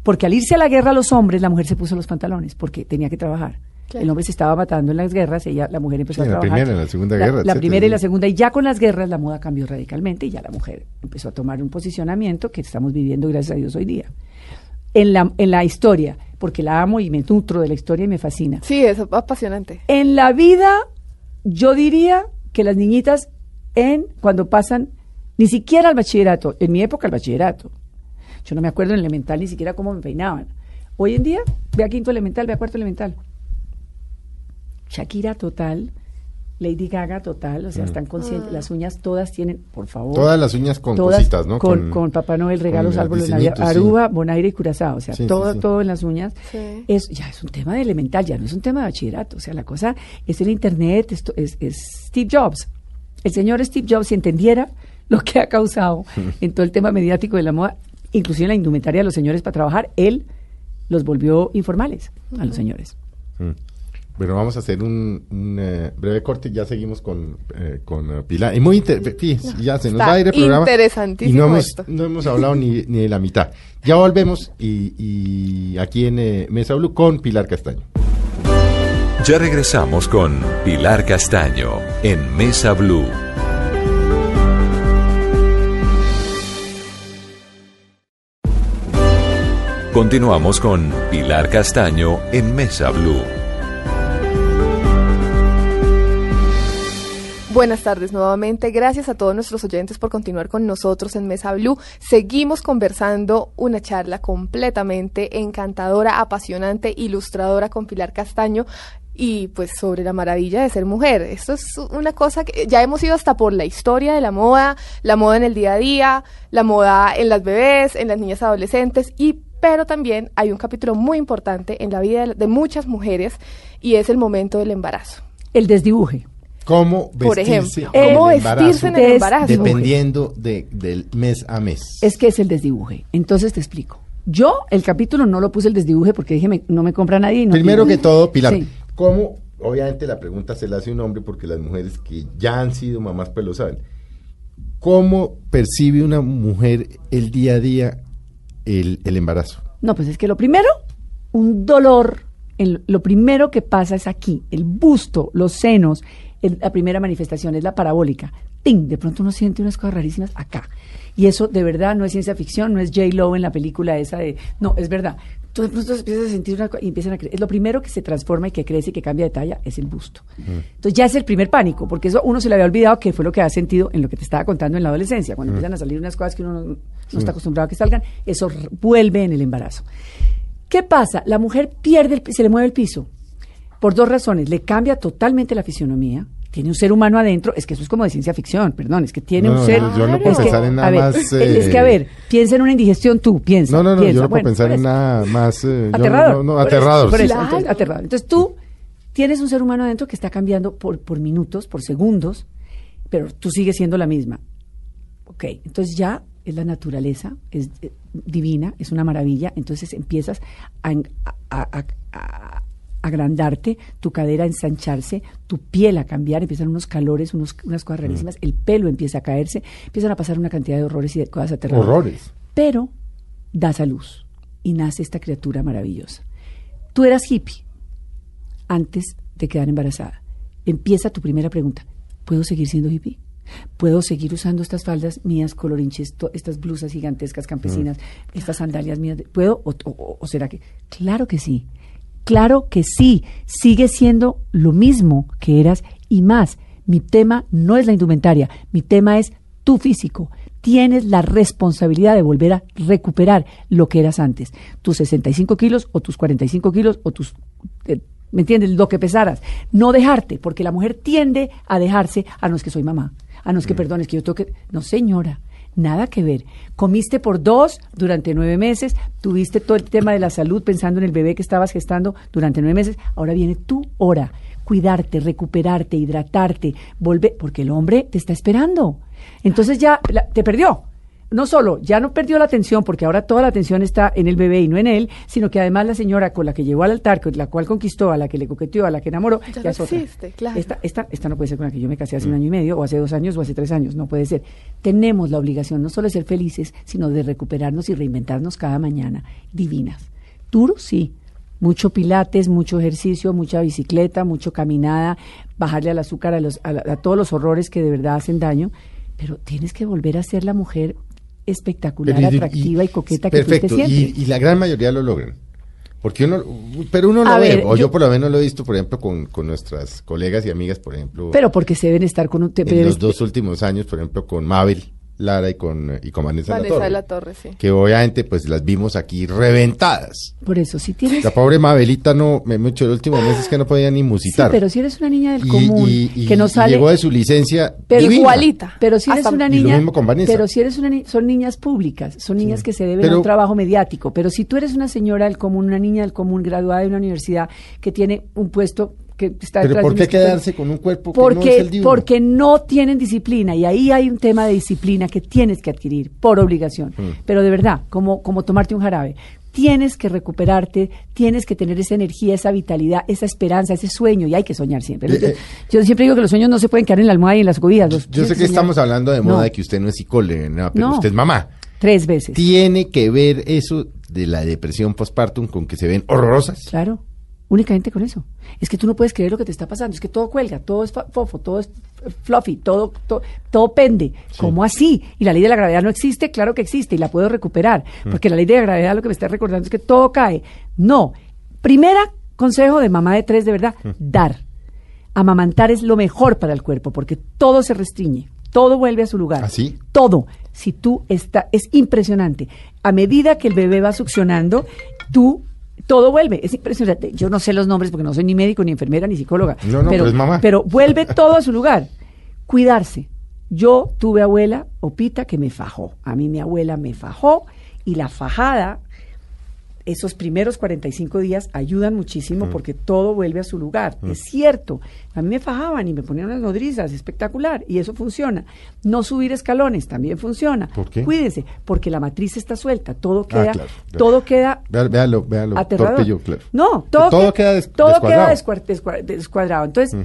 porque al irse a la guerra los hombres, la mujer se puso los pantalones, porque tenía que trabajar. Claro. El hombre se estaba matando en las guerras, ella, la mujer empezó Sí, a en la trabajar. primera, en la Segunda La- Guerra, La etcétera, primera y la segunda, y ya con las guerras la moda cambió radicalmente y ya la mujer empezó a tomar un posicionamiento que estamos viviendo, gracias a Dios, hoy día. En la, en la historia, porque la amo y me nutro de la historia y me fascina. Sí, es apasionante. En la vida, yo diría que las niñitas, en cuando pasan, ni siquiera al bachillerato, en mi época el bachillerato, yo no me acuerdo en elemental ni siquiera cómo me peinaban. Hoy en día, ve a quinto elemental, ve a cuarto elemental. Shakira total, Lady Gaga total, o sea, están conscientes, las uñas todas tienen, por favor. Mm. Todas las uñas con todas cositas, ¿no? Con, Con- con Papá Noel, regalos, árboles, Navidad, sí. Aruba, Bonaire y Curazao, o sea, Sí, todo, sí. todo en las uñas. Sí. Es, ya es un tema de elemental, ya no es un tema de bachillerato, o sea, la cosa es el Internet, esto es, es Steve Jobs. El señor Steve Jobs, si entendiera lo que ha causado en todo el tema mediático de la moda, inclusive en la indumentaria de los señores para trabajar, él los volvió informales a los señores. Mm. Bueno, vamos a hacer un, un, eh, breve corte y ya seguimos con, eh, con eh, Pilar. Y muy inter- ya se nos Está va a ir el programa. interesantísimo Y no hemos, esto. no hemos hablado ni, ni de la mitad. Ya volvemos y, y aquí en eh, Mesa Blue con Pilar Castaño. Ya regresamos con Pilar Castaño en Mesa Blue. Continuamos con Pilar Castaño en Mesa Blue. Buenas tardes nuevamente. Gracias a todos nuestros oyentes por continuar con nosotros en Mesa Blue. Seguimos conversando una charla completamente encantadora, apasionante, ilustradora con Pilar Castaño y pues sobre la maravilla de ser mujer. Esto es una cosa que ya hemos ido hasta por la historia de la moda, la moda en el día a día, la moda en las bebés, en las niñas adolescentes y pero también hay un capítulo muy importante en la vida de- muchas mujeres y es el momento del embarazo. El desdibuje. ¿Cómo Por vestirse ejemplo, en el ¿cómo embarazo vestirse en el Des- embarazo? dependiendo de, del mes a mes? Es que es el desdibuje. Entonces te explico. Yo el capítulo no lo puse el desdibuje porque dije, me- no me compra nadie. y no Primero que todo, Pilar, Sí. ¿cómo obviamente la pregunta se la hace un hombre porque las mujeres que ya han sido mamás pues lo saben. ¿Cómo percibe una mujer el día a día el, el embarazo? No, pues es que lo primero, un dolor. el- lo primero que pasa es aquí, el busto, los senos. El- la primera manifestación es la parabólica. ¡Ting! De pronto uno siente unas cosas rarísimas acá. Y eso de verdad no es ciencia ficción, no es J. Lo en la película esa de. No, es verdad. Tú de pronto empiezas a sentir una cosa y empiezan a crecer. Es lo primero que se transforma y que crece y que cambia de talla es el busto. Entonces ya es el primer pánico, porque eso uno se le había olvidado que fue lo que ha sentido en lo que te estaba contando en la adolescencia. Cuando empiezan a salir unas cosas que uno no, no está acostumbrado a que salgan, eso vuelve en el embarazo. ¿Qué pasa? La mujer pierde, el se le mueve el piso por dos razones. Le cambia totalmente la fisionomía. Tiene un ser humano adentro. Es que eso es como de ciencia ficción, perdón. Es que tiene No, un no, ser. yo no puedo es que, pensar en nada a ver, más, Es eh, que, a ver, piensa en una indigestión tú, piensa. No, no, no, piensa. yo no puedo Bueno, pensar en nada más. eh, yo no- Aterrador. no, no, por eso, aterrador. por sí. eso, Claro. entonces, aterrador. Entonces tú tienes un ser humano adentro que está cambiando por, por minutos, por segundos, pero tú sigues siendo la misma. Ok, entonces ya es la naturaleza, es eh, divina, es una maravilla, entonces empiezas a- a- a agrandarte, tu cadera a ensancharse, tu piel a cambiar, empiezan unos calores, unos, unas cosas rarísimas, el pelo empieza a caerse, empiezan a pasar una cantidad de horrores y de cosas aterradoras Horrores. pero das a luz y nace esta criatura maravillosa. Tú eras hippie antes de quedar embarazada. Empieza tu primera pregunta. ¿Puedo seguir siendo hippie? ¿Puedo seguir usando estas faldas mías colorinches, estas blusas gigantescas campesinas, estas sandalias mías? ¿Puedo? O, o- o será que? Claro que sí. Claro que sí. Sigue siendo lo mismo que eras y más. Mi tema no es la indumentaria. Mi tema es tu físico. Tienes la responsabilidad de volver a recuperar lo que eras antes. Tus 65 kilos o tus 45 kilos o tus... eh, ¿Me entiendes? Lo que pesaras. No dejarte, porque la mujer tiende a dejarse, a no es que soy mamá, a no es que perdones, que yo tengo que... No, señora, nada que ver. Comiste por dos durante nueve meses, tuviste todo el tema de la salud pensando en el bebé que estabas gestando durante nueve meses. Ahora viene tu hora. Cuidarte, recuperarte, hidratarte, volver, porque el hombre te está esperando. Entonces ya la- te perdió. No solo, ya no perdió la atención, porque ahora toda la atención está en el bebé y no en él, sino que además la señora con la que llegó al altar, con la cual conquistó, a la que le coqueteó, a la que enamoró, Ya ya, no es otra. existe, claro. Esta, esta, esta no puede ser con la que yo me casé hace un año y medio, o hace dos años, o hace tres años, no puede ser. Tenemos la obligación no solo de ser felices, sino de recuperarnos y reinventarnos cada mañana, divinas. Duro, sí. Mucho pilates, mucho ejercicio, mucha bicicleta, mucho caminada, bajarle al azúcar, a, los, a, la- a todos los horrores que de verdad hacen daño, pero tienes que volver a ser la mujer espectacular, Pero atractiva y, coqueta que perfecto, fuiste siempre. y, y la gran mayoría lo logran. Porque uno, pero uno lo A ve, ver, o yo, yo- por lo menos lo he visto, por ejemplo, con, con nuestras colegas y amigas, por ejemplo, pero porque se deben estar con un... te- en los dos últimos años, por ejemplo, con Mabel Lara y con, y con Vanessa, Vanessa La de la Torre, Torre, sí. que obviamente pues las vimos aquí reventadas. Por eso, si tienes... La pobre Mabelita no, me mucho el último mes es que no podía ni Sí, musitar. pero si eres una niña del Y- común y- y- que no y sale... llegó de su licencia pero divina. igualita. Pero si eres Hasta- una y lo niña, mismo con Vanessa. pero si eres una son niñas públicas, son niñas que se deben a un trabajo mediático. Pero si tú eres una señora del común, una niña del común, graduada de una universidad que tiene un puesto que está Pero ¿por qué quedarse con un cuerpo que no es el de uno? porque no tienen disciplina y ahí hay un tema de disciplina que tienes que adquirir por obligación. Mm. Pero de verdad, como, como tomarte un jarabe. Tienes que recuperarte, tienes que tener esa energía, esa vitalidad, esa esperanza, ese sueño y hay que soñar siempre. Eh, Yo, eh. yo siempre digo que los sueños no se pueden quedar en la almohada y en las cobidas. Yo sé que estamos hablando de No, moda, de que usted no es psicóloga, pero No. usted es mamá. Tres veces. ¿Tiene que ver eso de la depresión postpartum con que se ven horrorosas? Claro, únicamente con eso. Es que tú no puedes creer lo que te está pasando, es que todo cuelga, todo es fofo, todo es fluffy, todo, todo, todo pende. ¿Cómo así? Y la ley de la gravedad no existe, claro que existe y la puedo recuperar, porque la ley de la gravedad lo que me está recordando es que todo cae. No. Primera consejo de mamá de tres, de verdad, dar. Amamantar es lo mejor para el cuerpo, porque todo se restringe, todo vuelve a su lugar. ¿Ah, sí? Todo. Si tú está, es impresionante. A medida que el bebé va succionando, tú todo vuelve. Es impresionante. Yo no sé los nombres porque no soy ni médico, ni enfermera, ni psicóloga. No, no, pero es mamá. pero vuelve todo a su lugar. Cuidarse. Yo tuve abuela, Opita, que me fajó. A mí mi abuela me fajó y la fajada esos primeros 45 días ayudan muchísimo porque todo vuelve a su lugar. Es cierto, a mí me fajaban y me ponían unas nodrizas, espectacular, y eso funciona. No subir escalones también funciona. ¿Por qué? Cuídense, porque la matriz está suelta, todo queda, claro, claro. todo queda Véalo, véalo, claro. No, todo, Todo que- queda des- todo queda descuadrado. Mm. descua- descuadrado. Entonces,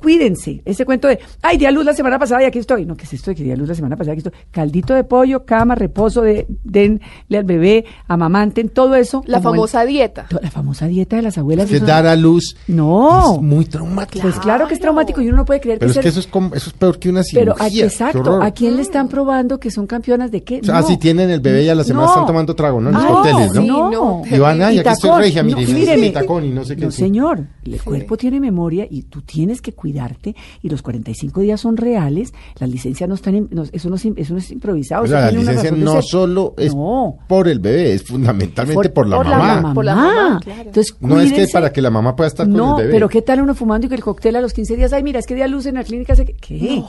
cuídense. Ese cuento de, ay, di a luz la semana pasada y aquí estoy. No, ¿qué es esto de que di a luz la semana pasada y aquí estoy? Caldito de pollo, cama, reposo, de, denle al bebé, amamanten, todo eso. La el- famosa dieta. to- la famosa dieta de las abuelas. Que eso- dar a luz No. es muy traumático. Pues claro que es traumático y uno no puede creer Pero es ser- que eso es, como, eso es peor que una Pero cirugía. aquí, Qué exacto. ¿a quién le están probando que son campeonas de qué? O sea, ah, No. si tienen el bebé y a la semana No. están tomando trago, ¿no? En los Ah, cócteles, ¿no? sí, no. no. Y van, ay, Y aquí estoy regia, No, mire, y tacón y no sé qué. No, señor, el cuerpo tiene memoria y tú tienes que cuidarte y los 45 días son reales, las licencias no están, no, eso, no eso no es improvisado. O sea, la licencia no ser. solo es No. por el bebé, es fundamentalmente por, la por la mamá. mamá. Por la mamá, claro. Entonces, No es que para que la mamá pueda estar con No, el bebé. pero ¿qué tal uno fumando y que el cóctel a los 15 días? Ay, mira, es que di a luz en la clínica. se- ¿Qué?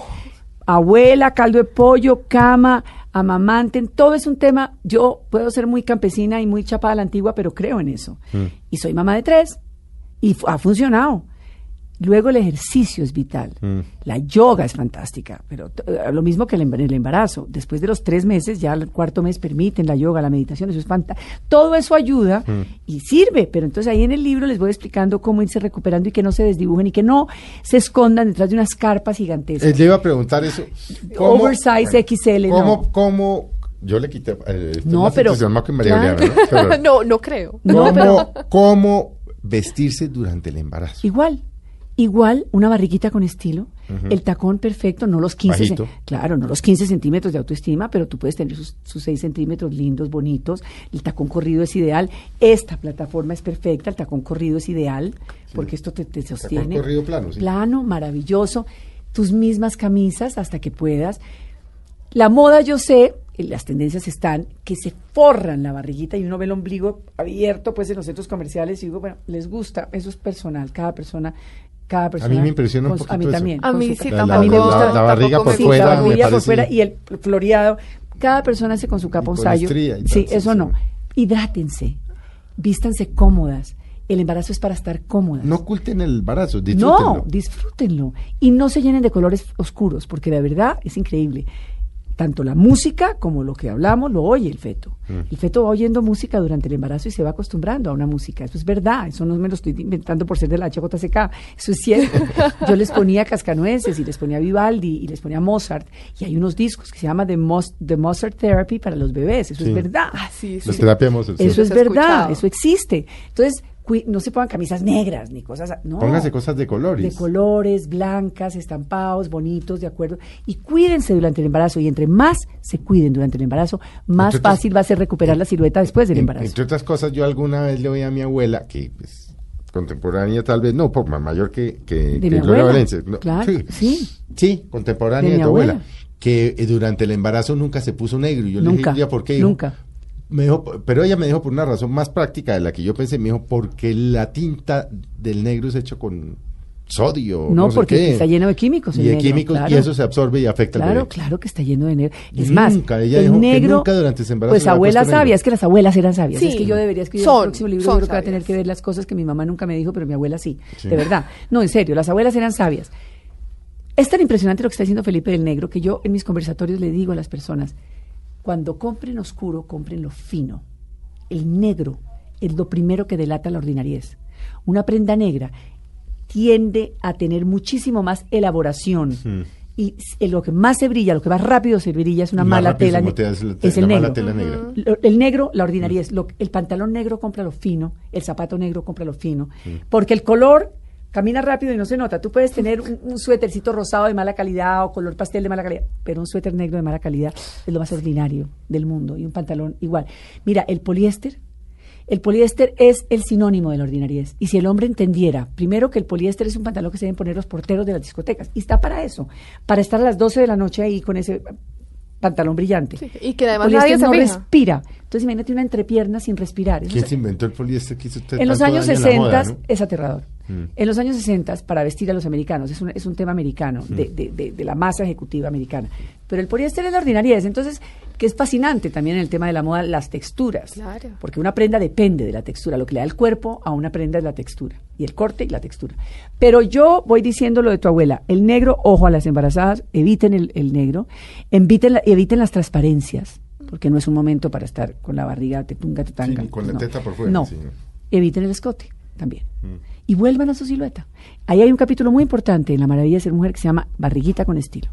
Abuela, caldo de pollo, cama, amamanten, todo es un tema. Yo puedo ser muy campesina y muy chapada a la antigua, pero creo en eso. Mm. Y soy mamá de tres y ha funcionado. Luego el ejercicio es vital. Mm. La yoga es fantástica, pero eh, lo mismo que el, el embarazo. Después de los tres meses, ya el cuarto mes permiten la yoga, la meditación, eso es fantástico. Todo eso ayuda Mm. y sirve, pero entonces ahí en el libro les voy explicando cómo irse recuperando y que no se desdibujen y que no se escondan detrás de unas carpas gigantescas. Eh, le iba a preguntar eso. Oversize XL, ¿Cómo, no. cómo, yo le quité, eh, No, pero- entusiasmado que María claro. Juliana, ¿no? Pero, no, no creo. No, ¿cómo, pero- cómo vestirse durante el embarazo? Igual, igual, una barriguita con estilo, el tacón perfecto, no los 15, Bajito. cen- claro, no los 15 centímetros de autoestima, pero tú puedes tener sus, sus 6 centímetros lindos, bonitos, el tacón corrido es ideal, esta plataforma es perfecta, el tacón corrido es ideal, porque esto te, te sostiene. corrido plano, sí. Plano, maravilloso, tus mismas camisas hasta que puedas. La moda, yo sé, y las tendencias están, que se forran la barriguita y uno ve el ombligo abierto pues en los centros comerciales y digo, bueno, les gusta, eso es personal, cada persona, cada persona. me impresiona un poquito A mí eso. también. A mí sí, La- tampoco. la- a mí me gusta la- la barriga por Sí, fuera la barriga por fuera y el floreado. Cada persona hace con su capa Y un con sallo. estría y tal, Sí, sí, eso sí. no. Hidrátense, vístanse cómodas. El embarazo es para estar cómodas. No oculten el embarazo, disfrútenlo. No, disfrútenlo. Y no se llenen de colores oscuros, porque de verdad es increíble. Tanto la música como lo que hablamos lo oye el feto. Mm. El feto va oyendo música durante el embarazo y se va acostumbrando a una música. Eso es verdad. Eso no me lo estoy inventando por ser de la HJCK. Eso es cierto. Yo les ponía Cascanueces y les ponía Vivaldi y les ponía Mozart. Y hay unos discos que se llama The, The Mozart Therapy para los bebés. Eso Sí. es verdad. Ah, sí, La sí. terapia de Mozart, sí. Eso es verdad, escuchado. eso existe. Entonces, no se pongan camisas negras ni cosas. No. Póngase cosas de colores. De colores, blancas, estampados, bonitos, de acuerdo. Y cuídense durante el embarazo. Y entre más se cuiden durante el embarazo, más Entre otras- fácil va a ser recuperar la silueta después del embarazo. Entre otras cosas, yo alguna vez le oí a mi abuela, que pues, contemporánea tal vez, no, poco más mayor que, que, que mi Gloria abuela. Valencia. No, Claro, sí. Sí, contemporánea De tu abuela. abuela. Que eh, durante el embarazo nunca se puso negro. Y yo Nunca, le dije, "¿Ya ¿por qué? Nunca. Me dijo, pero ella me dijo por una razón más práctica de la que yo pensé, me dijo, porque la tinta del negro es hecho con sodio. No, sé porque qué. está lleno de químicos. Y de negro, químicos, claro. y eso se absorbe y afecta al Claro, bebé. claro que está lleno de negro. Es más, Nunca, ella el dijo que negro, nunca durante ese embarazo pues abuela sabia, es que las abuelas eran sabias. Sí, es que yo debería escribir son, el próximo libro, son creo que va a tener que ver las cosas que mi mamá nunca me dijo, pero mi abuela sí, Sí. de verdad. No, en serio, las abuelas eran sabias. Es tan impresionante lo que está diciendo Felipe del Negro que yo en mis conversatorios le digo a las personas, cuando compren oscuro, compren lo fino. El negro es lo primero que delata la ordinariez. Una prenda negra tiende a tener muchísimo más elaboración. Y lo que más se brilla, lo que más rápido se brilla es una Más mala tela. es la- es la el mala negro. tela negra. Lo- El negro, la ordinariez. El pantalón negro compra lo fino, el zapato negro compra lo fino. Porque el color camina rápido y no se nota. Tú puedes tener un, un suétercito rosado de mala calidad o color pastel de mala calidad, pero un suéter negro de mala calidad es lo más ordinario del mundo y un pantalón igual. Mira, el poliéster. El poliéster es el sinónimo de la ordinariez. Y si el hombre entendiera, primero que el poliéster es un pantalón que se deben poner los porteros de las discotecas. Y está para eso, para estar a las 12 de la noche ahí con ese pantalón brillante. Sí, y que además poliéster nadie se no fija. respira. Entonces imagínate una entrepierna sin respirar. Eso ¿Quién se inventó el poliéster que hizo usted en los años daño en la 60 moda, ¿no? es aterrador. Mm. En los años 60 para vestir a los americanos, es un, es un tema americano, de, de- de- de la masa ejecutiva americana. Pero el poliéster es la ordinariedad. Entonces, que es fascinante también en el tema de la moda, las texturas. Claro. Porque una prenda depende de la textura. Lo que le da el cuerpo a una prenda es la textura. Y el corte y la textura. Pero yo voy diciendo lo de tu abuela. El negro, ojo a las embarazadas, eviten el, el negro. Eviten, la- eviten las transparencias. Porque no es un momento para estar con la barriga te tunga, te tanga. Sí, con la no. teta por fuera, No. sí. Eviten el escote también. Mm. Y vuelvan a su silueta. Ahí hay un capítulo muy importante en La Maravilla de Ser Mujer que se llama Barriguita con estilo.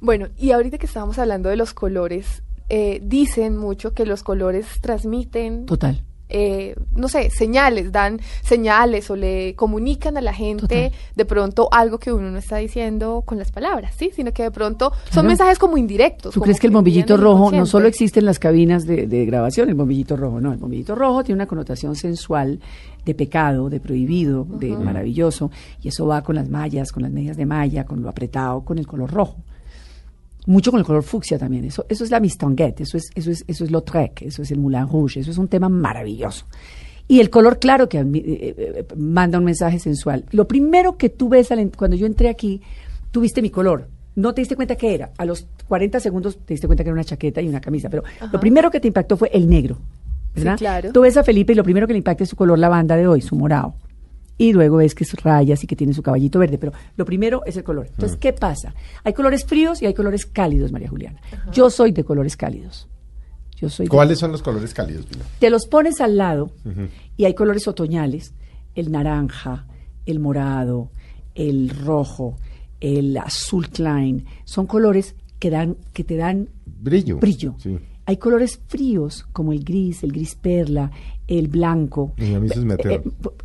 Bueno, y ahorita que estábamos hablando de los colores, eh, dicen mucho que los colores transmiten, Total. Eh, no sé, señales, dan señales o le comunican a la gente Total. de pronto algo que uno no está diciendo con las palabras, ¿sí? Sino que de pronto son Claro. mensajes como indirectos. ¿Tú como crees que el bombillito rojo no solo existe en las cabinas de, de grabación, el bombillito rojo? No, el bombillito rojo tiene una connotación sensual de pecado, de prohibido, de maravilloso, y eso va con las mallas, con las medias de malla, con lo apretado, con el color rojo. Mucho con el color fucsia también. Eso, eso es la mistonguette, eso es, eso es, eso es Lautrec, eso es el Moulin Rouge, eso es un tema maravilloso. Y el color claro que eh, eh, eh, manda un mensaje sensual. Lo primero que tú ves al cuando yo entré aquí, tú viste mi color. No te diste cuenta qué era. A los 40 segundos te diste cuenta que era una chaqueta y una camisa. Pero lo primero que te impactó fue el negro. ¿verdad? Sí, claro. Tú ves a Felipe y lo primero que le impacta es su color lavanda de hoy, su morado. Y luego ves que es rayas y que tiene su caballito verde. Pero lo primero es el color. Entonces, ¿qué pasa? Hay colores fríos y hay colores cálidos, María Juliana. Yo soy de colores cálidos. Yo soy de- ¿Cuáles son los colores cálidos, te los pones al lado y hay colores otoñales, el naranja, el morado, el rojo, el azul Klein, son colores que dan que te dan Brillo. brillo. Sí. Hay colores fríos como el gris, el gris perla, el blanco. Y a mí esos me Eh, eh,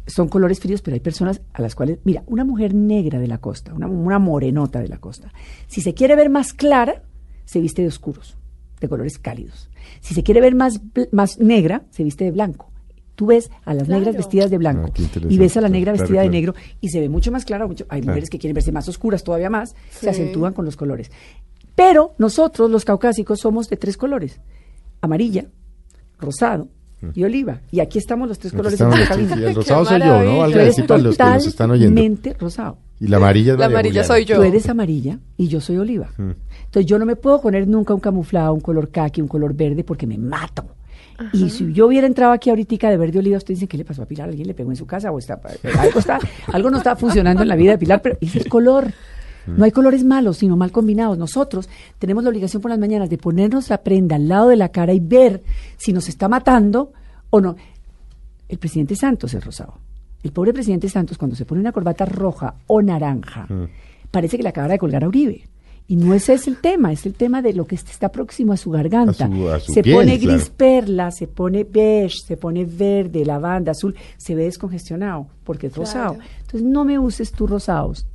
son colores fríos, pero hay personas a las cuales, mira, una mujer negra de la costa, una, una morenota de la costa, si se quiere ver más clara, se viste de oscuros, de colores cálidos. Si se quiere ver más, bl- más negra, se viste de blanco. Tú ves a las Claro. negras vestidas de blanco Ah, y ves a la negra Claro, vestida de negro y se ve mucho más clara. Mucho, hay Claro. mujeres que quieren verse más oscuras todavía más, Sí. se acentúan con los colores. Pero nosotros, los caucásicos, somos de tres colores: amarilla, rosado y oliva. Y aquí estamos los tres colores estamos, en sí, cabina. sí, el rosado soy yo, ¿no? Algo así para los que nos están oyendo. totalmente rosado. Y la amarilla es La amarilla Juliana. soy yo. Tú eres amarilla y yo soy oliva. Mm. Entonces yo no me puedo poner nunca un camuflado, un color caqui, un color verde porque me mato. Y si yo hubiera entrado aquí ahorita de verde oliva, ustedes dicen, ¿qué le pasó a Pilar? ¿Alguien le pegó en su casa? o está, algo, está, algo no está funcionando en la vida de Pilar, pero es el color. No hay colores malos, sino mal combinados. Nosotros tenemos la obligación por las mañanas de ponernos la prenda al lado de la cara y ver si nos está matando o no. El presidente Santos es rosado. El pobre presidente Santos, cuando se pone una corbata roja o naranja, parece que le acabara de colgar a Uribe. Y no ese es el tema, es el tema de lo que está próximo a su garganta. A su- a su se piel, pone claro. gris perla, se pone beige, se pone verde, lavanda, azul, se ve descongestionado porque es rosado. Entonces no me uses tus rosados.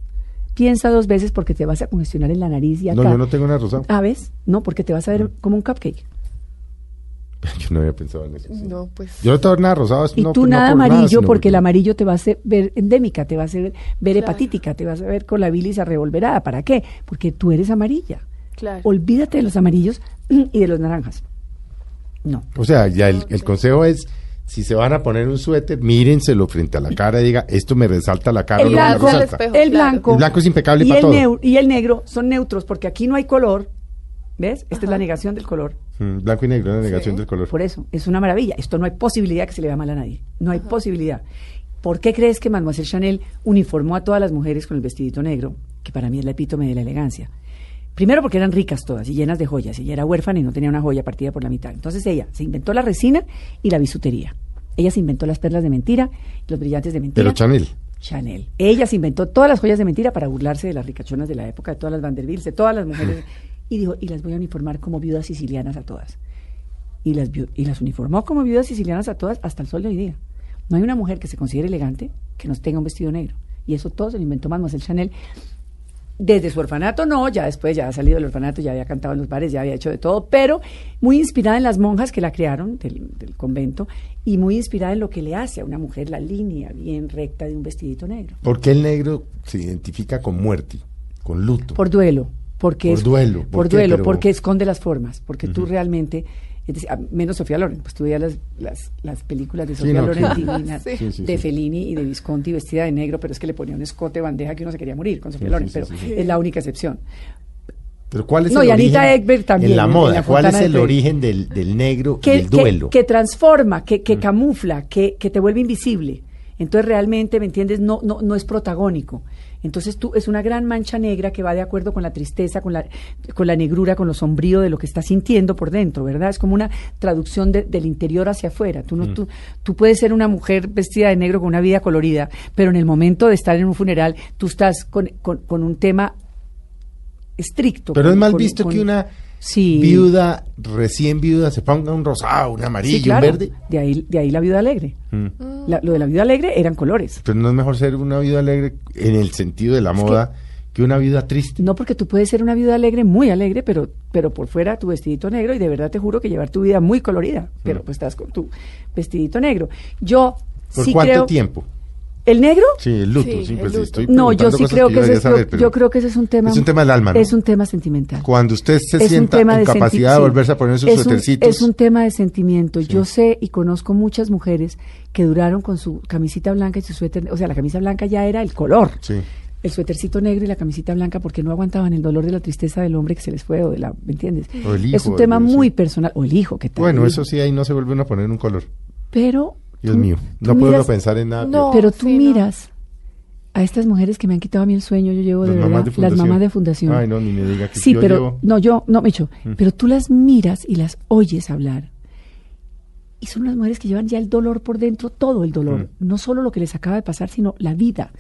Piensa dos veces porque te vas a congestionar en la nariz y acá. No, yo no tengo nada rosado. Ah, ¿ves? No, porque te vas a ver como un cupcake. Yo no había pensado en eso. sí. No, pues. Yo no tengo nada rosado. Y no, tú pues, no nada por amarillo porque el amarillo te va a hacer ver endémica, te va a hacer ver Claro. hepatítica, te vas a ver con la bilis revolverada. ¿Para qué? Porque tú eres amarilla. Claro. Olvídate de los amarillos y de los naranjas. No. O sea, ya el, el consejo es, si se van a poner un suéter, mírenselo frente a la cara y diga, esto me resalta la cara o El no me blanco, al resalta. espejo. el claro. blanco. El blanco es impecable y para el todo. y el negro son neutros porque aquí no hay color. ¿Ves? Esta es la negación del color. Mm, Blanco y negro, la negación Sí. del color. Por eso, es una maravilla. Esto no hay posibilidad que se le vea mal a nadie. No hay posibilidad. ¿Por qué crees que Mademoiselle Chanel uniformó a todas las mujeres con el vestidito negro? Que para mí es la epítome de la elegancia. Primero porque eran ricas todas y llenas de joyas. Ella era huérfana y no tenía una joya partida por la mitad. Entonces ella se inventó la resina y la bisutería. Ella se inventó las perlas de mentira, los brillantes de mentira. Pero Chanel. Chanel. Ella se inventó todas las joyas de mentira para burlarse de las ricachonas de la época, de todas las Vanderbilts, de todas las mujeres. Y dijo, y las voy a uniformar como viudas sicilianas a todas. Y las, y las uniformó como viudas sicilianas a todas hasta el sol de hoy día. No hay una mujer que se considere elegante que no tenga un vestido negro. Y eso todo se lo inventó Mademoiselle Chanel. Desde su orfanato no, ya después ya ha salido del orfanato, ya había cantado en los bares, ya había hecho de todo, pero muy inspirada en las monjas que la crearon del, del convento y muy inspirada en lo que le hace a una mujer la línea bien recta de un vestidito negro. ¿Por qué el negro se identifica con muerte, con luto? Por duelo. Porque Por es- duelo, ¿por duelo, Pero- porque esconde las formas. Porque tú realmente. A- menos Sofía Loren, pues tú veías las, las, las películas de Sí, Sofía no, Loren divinas, Sí. Sí, sí, de sí. Fellini y de Visconti vestida de negro, pero es que le ponía un escote bandeja que uno se quería morir con Sofía Sí, Loren, sí, pero sí, sí, sí. es la única excepción. Pero ¿cuál es No, el y Anita origen Ekberg también, en la en moda? la ¿Cuál es el origen del, del negro y que, el duelo? que, que transforma, que, que camufla, que, que te vuelve invisible. Entonces realmente, ¿me entiendes? No, no, no es protagónico. Entonces tú es una gran mancha negra que va de acuerdo con la tristeza, con la, con la negrura, con lo sombrío de lo que estás sintiendo por dentro, ¿verdad? Es como una traducción de- del interior hacia afuera. Tú, no, tú, tú puedes ser una mujer vestida de negro con una vida colorida, pero en el momento de estar en un funeral, tú estás con, con, con un tema estricto. Pero con- es mal visto que una Sí. viuda, recién viuda, se ponga un rosado, un amarillo, Sí, claro. un verde. De ahí, de ahí la viuda alegre. Mm. La- lo de la viuda alegre eran colores. Pero no es mejor ser una viuda alegre en el sentido de la moda que, una viuda triste. No porque tú puedes ser una viuda alegre, muy alegre, pero, pero por fuera tu vestidito negro y de verdad te juro que llevar tu vida muy colorida, pero pues estás con tu vestidito negro. Yo ¿Por sí cuánto creo... tiempo? ¿El negro? Sí, el luto, Sí, sí, el pues luto. estoy No, yo sí creo que ese es, saber, yo, creo que ese es un tema... Es un tema del alma, ¿no? Es un tema sentimental. Cuando usted se Es sienta en de capacidad de volverse a poner sus es un, es un tema de sentimiento. Yo sé y conozco muchas mujeres que duraron con su camisita blanca y su suéter, o sea, la camisa blanca ya era el color. Sí. El suétercito negro y la camisita blanca porque no aguantaban el dolor de la tristeza del hombre que se les fue o de la, ¿me entiendes? O el es un hijo, tema el- muy sí. personal, o el hijo que tal. Bueno, eso hijo. sí, ahí no se vuelve uno a poner un color. Pero Dios tú- mío, tú no puedo miras- pensar en nada. No. Pero tú sí, no. miras a estas mujeres que me han quitado a mí el sueño, yo llevo de Las verdad, mamás de las fundación. mamás de fundación. Ay, no, ni me diga que Sí, yo pero llevo- no, yo, no, Micho, Mm. pero tú las miras y las oyes hablar. Y son unas mujeres que llevan ya el dolor por dentro, todo el dolor. Mm. No solo lo que les acaba de pasar, sino la vida.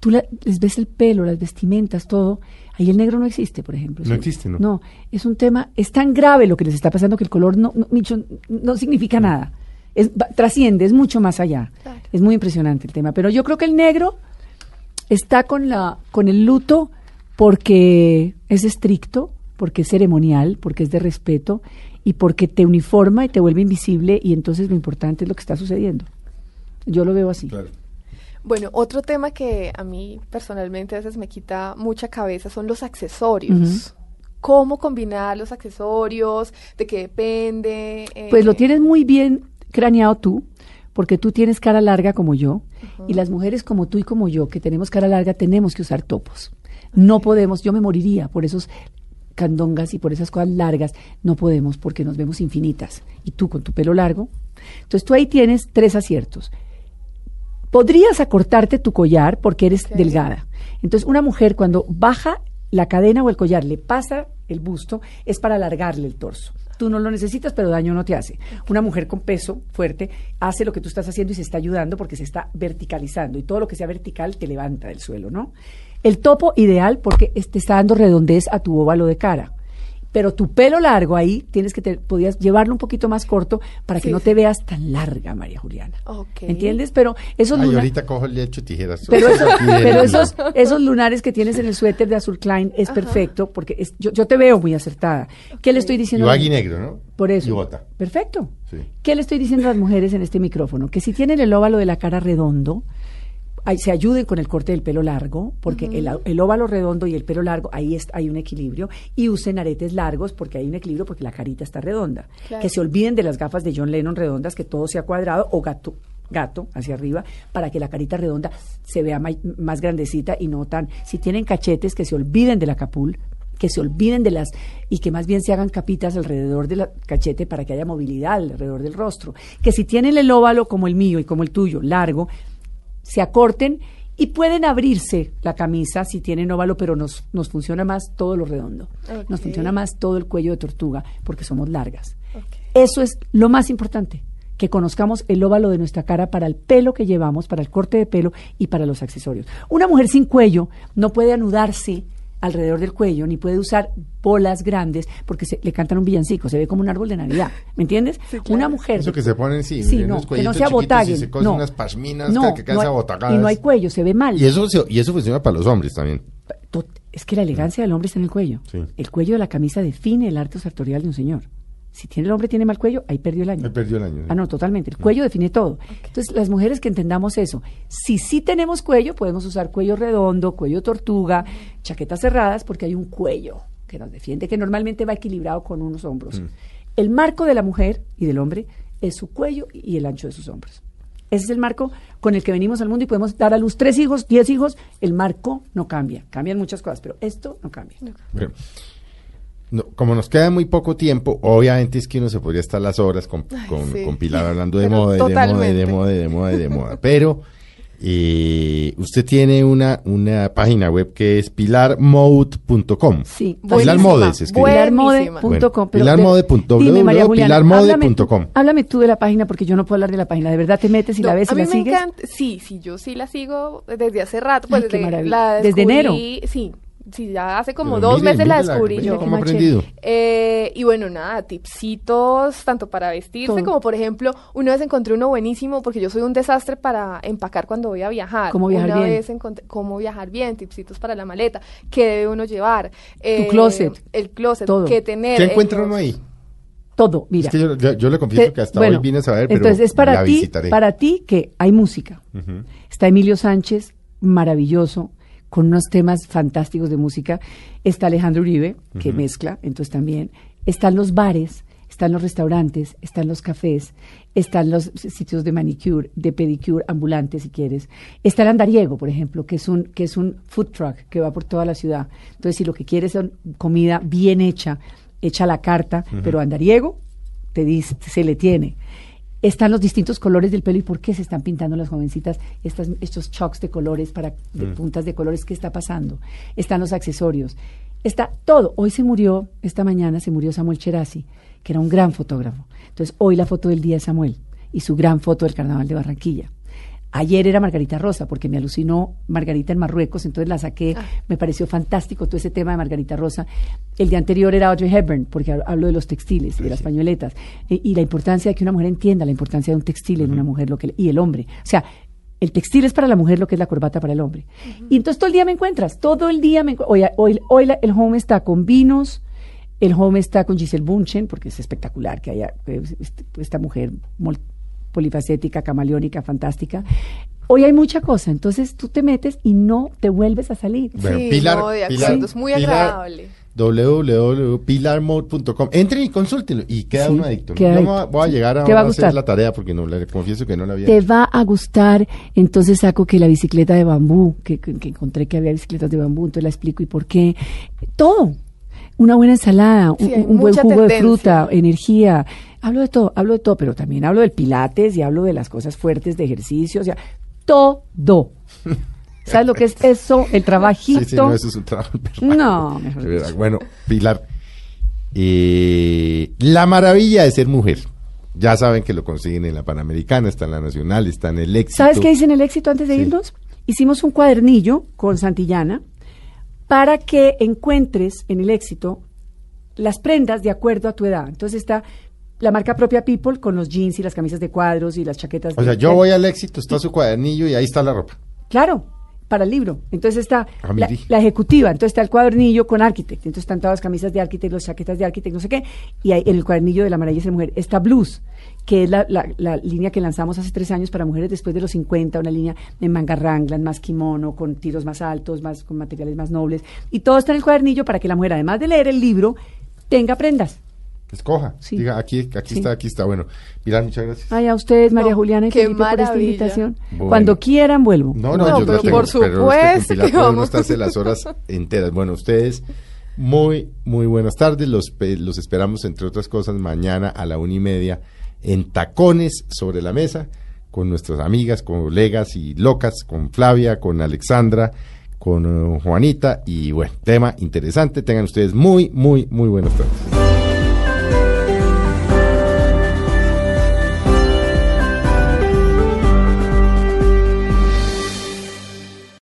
Tú la- les ves el pelo, las vestimentas, todo. Ahí el negro no existe, por ejemplo. No existe, ¿no? No, es un tema, es tan grave lo que les está pasando que el color, no, no, Micho, no significa nada. Es, va- trasciende, es mucho más allá. Claro. Es muy impresionante el tema. Pero yo creo que el negro está con la con el luto porque es estricto, porque es ceremonial, porque es de respeto y porque te uniforma y te vuelve invisible y entonces lo importante es lo que está sucediendo. Yo lo veo así. Claro. Bueno, otro tema que a mí personalmente a veces me quita mucha cabeza son los accesorios. ¿Cómo combinar los accesorios? ¿De qué depende? Eh, Pues lo tienes muy bien craneado tú, porque tú tienes cara larga como yo, y las mujeres como tú y como yo, que tenemos cara larga, tenemos que usar topos. No podemos, yo me moriría por esos candongas y por esas cosas largas, no podemos porque nos vemos infinitas. Y tú con tu pelo largo. Entonces tú ahí tienes tres aciertos. Podrías acortarte tu collar porque eres delgada. Entonces, una mujer cuando baja la cadena o el collar, le pasa el busto, es para alargarle el torso. Tú no lo necesitas, pero daño no te hace. Una mujer con peso fuerte hace lo que tú estás haciendo y se está ayudando porque se está verticalizando. Y todo lo que sea vertical te levanta del suelo, ¿no? El topo ideal porque te está dando redondez a tu óvalo de cara. Pero tu pelo largo ahí tienes que te, podías llevarlo un poquito más corto para que Sí, no te veas tan larga, María Juliana. ¿Entiendes? Pero esos Ay, luna- ahorita cojo el hecho tijeras. pero, eso- Y de- pero esos, esos lunares que tienes en el suéter de azul Klein es Ajá. perfecto porque es- yo, yo te veo muy acertada. ¿Qué le estoy Y diciendo? baggy negro, ¿no? Por eso. Y bota. Perfecto. Sí. ¿Qué le estoy diciendo a las mujeres en este micrófono? Que si tienen el óvalo de la cara redondo, se ayuden con el corte del pelo largo, porque el, el óvalo redondo y el pelo largo, ahí es- hay un equilibrio, y usen aretes largos porque hay un equilibrio porque la carita está redonda. Claro. Que se olviden de las gafas de John Lennon redondas, que todo sea cuadrado o gato gato hacia arriba para que la carita redonda se vea más grandecita y no tan si tienen cachetes que se olviden de la capul que se olviden de las y que más bien se hagan capitas alrededor del cachete para que haya movilidad alrededor del rostro. Que si tienen el óvalo como el mío y como el tuyo, largo, se acorten y pueden abrirse la camisa si tienen óvalo, pero nos, nos funciona más todo lo redondo. Nos funciona más todo el cuello de tortuga porque somos largas. Eso es lo más importante, que conozcamos el óvalo de nuestra cara para el pelo que llevamos, para el corte de pelo y para los accesorios. Una mujer sin cuello no puede anudarse alrededor del cuello, ni puede usar bolas grandes porque se, le cantan un villancico, se ve como un árbol de Navidad, ¿me entiendes? Sí, claro. Una mujer... Eso que se ponen, sí, Sí, no, que no se. Y se cosen no, unas pashminas no, que no hay-. Y no hay cuello, se ve mal. Y eso, se- y eso funciona para los hombres también. Es que la elegancia del hombre está en el cuello. Sí. El cuello de la camisa define el arte sartorial de un señor. Si tiene el hombre tiene mal cuello, ahí perdió el año. Ahí perdió el año. Ah, no, totalmente. El cuello define todo. Entonces, las mujeres que entendamos eso, si sí tenemos cuello, podemos usar cuello redondo, cuello tortuga, chaquetas cerradas, porque hay un cuello que nos defiende, que normalmente va equilibrado con unos hombros. El marco de la mujer y del hombre es su cuello y el ancho de sus hombros. Ese es el marco con el que venimos al mundo y podemos dar a luz tres hijos, diez hijos. El marco no cambia. Cambian muchas cosas, pero esto no cambia. Bueno, no, como nos queda muy poco tiempo, obviamente es que uno se podría estar las horas con, con, sí. con Pilar hablando de Pero moda, y de moda, y de moda, y de moda, y de moda. Pero eh, usted tiene una, una página web que es pilarmode.com. Sí. Pilar Buenísima, Mode se escribe. buenísima. Pilarmode.com. Bueno, pero pilarmode de- punto- dime, María Juliana, www.pilarmode.com. háblame tú- Háblame tú de la página porque yo no puedo hablar de la página. ¿De verdad te metes y la ves y a mí la me sigues? encanta, sí, sí, yo sí la sigo desde hace rato, pues Ay, desde, la ¿Desde enero? Sí, sí, ya hace como Pero dos mire, meses la mire la- descubrí yo. aprendido. Eh, y bueno, nada, tipsitos, tanto para vestirse Todo. como, por ejemplo, una vez encontré uno buenísimo porque yo soy un desastre para empacar cuando voy a viajar. ¿Cómo viajar una bien? vez encontré cómo viajar bien, tipsitos para la maleta, qué debe uno llevar. eh, closet. El closet, Todo. qué tener. ¿Qué encuentra uno ahí? Todo, mira. Es que yo, yo- yo le confieso Te- que hasta bueno, hoy vine a saber, pero entonces es para la ti, visitaré. para ti que hay música. Está Emilio Sánchez, maravilloso, con unos temas fantásticos de música. Está Alejandro Uribe, que mezcla, entonces también. Están los bares, están los restaurantes, están los cafés, están los sitios de manicure, de pedicure, ambulantes si quieres. Está el andariego, por ejemplo, que es un que es un food truck que va por toda la ciudad. Entonces, si lo que quieres es comida bien hecha, hecha a la carta, pero andariego, te dice, se le tiene. Están los distintos colores del pelo y por qué se están pintando las jovencitas estas, estos chocks de colores para de puntas de colores, ¿qué está pasando? Están los accesorios. Está todo. Hoy se murió, esta mañana se murió Samuel Cherasi, que era un gran fotógrafo. Entonces, hoy la foto del día es Samuel y su gran foto del Carnaval de Barranquilla. Ayer era Margarita Rosa, porque me alucinó Margarita en Marruecos, entonces la saqué, me pareció fantástico todo ese tema de Margarita Rosa. El día anterior era Audrey Hepburn, porque hab- hablo de los textiles, de las pañoletas, y, y la importancia de que una mujer entienda la importancia de un textil en una mujer lo que, y el hombre. O sea, el textil es para la mujer lo que es la corbata para el hombre. Y entonces todo el día me encuentras, todo el día me encuentras. Hoy, hoy, hoy la- el home está con vinos, el home está con Giselle Bunchen, porque es espectacular que haya eh, este- esta mujer polifacética, camaleónica, fantástica. Hoy hay mucha cosa, entonces tú te metes y no te vuelves a salir. Bueno, Sí, Pilar, no, de Pilar- es muy Pilar- agradable. www.pilarmode.com. Entre y consúltelo y queda Sí, uno adicto. queda Yo me voy a- llegar va a a hacer la tarea porque no le confieso que no la había Te hecho. va a gustar, entonces saco que la bicicleta de bambú, que, que- que encontré que había bicicletas de bambú, entonces la explico y por qué. Todo. Una buena ensalada, un, Sí, hay un buen jugo de fruta, energía. Hablo de todo, hablo de todo, pero también hablo del pilates y hablo de las cosas fuertes de ejercicio, o sea, todo. ¿Sabes lo que es eso? El trabajito. Sí, sí, no, eso es un trabajo. No, mejor. Bueno, Pilar, eh, la maravilla de ser mujer. Ya saben que lo consiguen en la Panamericana, está en la Nacional, está en el éxito. ¿Sabes qué hice en el éxito antes de Sí. irnos? Hicimos un cuadernillo con Santillana para que encuentres en el éxito las prendas de acuerdo a tu edad. Entonces está la marca propia People con los jeans y las camisas de cuadros y las chaquetas. O sea, yo voy al éxito, está su cuadernillo y ahí está la ropa. Claro, para el libro. Entonces está Ah, la, ejecutiva, entonces está el cuadernillo con Architect, entonces están todas las camisas de Architect, las chaquetas de Architect, no sé qué, y en el cuadernillo de la ser mujer está Blues, que es la, la- la línea que lanzamos hace tres años para mujeres después de los 50, una línea de manga ranglan, más kimono, con tiros más altos, más con materiales más nobles, y todo está en el cuadernillo para que la mujer, además de leer el libro, tenga prendas. Escoja. Sí. Diga, aquí, aquí Sí. está, aquí está. Bueno, Pilar, muchas gracias. Ay, a ustedes, María No, Juliana y qué Felipe, por esta invitación. Bueno. Cuando quieran, vuelvo. No, no, No, yo pero tengo, por pero es que con supuesto Pilar que vamos. estarse las horas enteras. Bueno, ustedes, muy, muy buenas tardes. Los, pe- los esperamos, entre otras cosas, mañana a la una y media en Tacones sobre la mesa con nuestras amigas, colegas y locas, con Flavia, con Alexandra, con eh, Juanita. Y bueno, tema interesante. Tengan ustedes muy, muy, muy buenas tardes.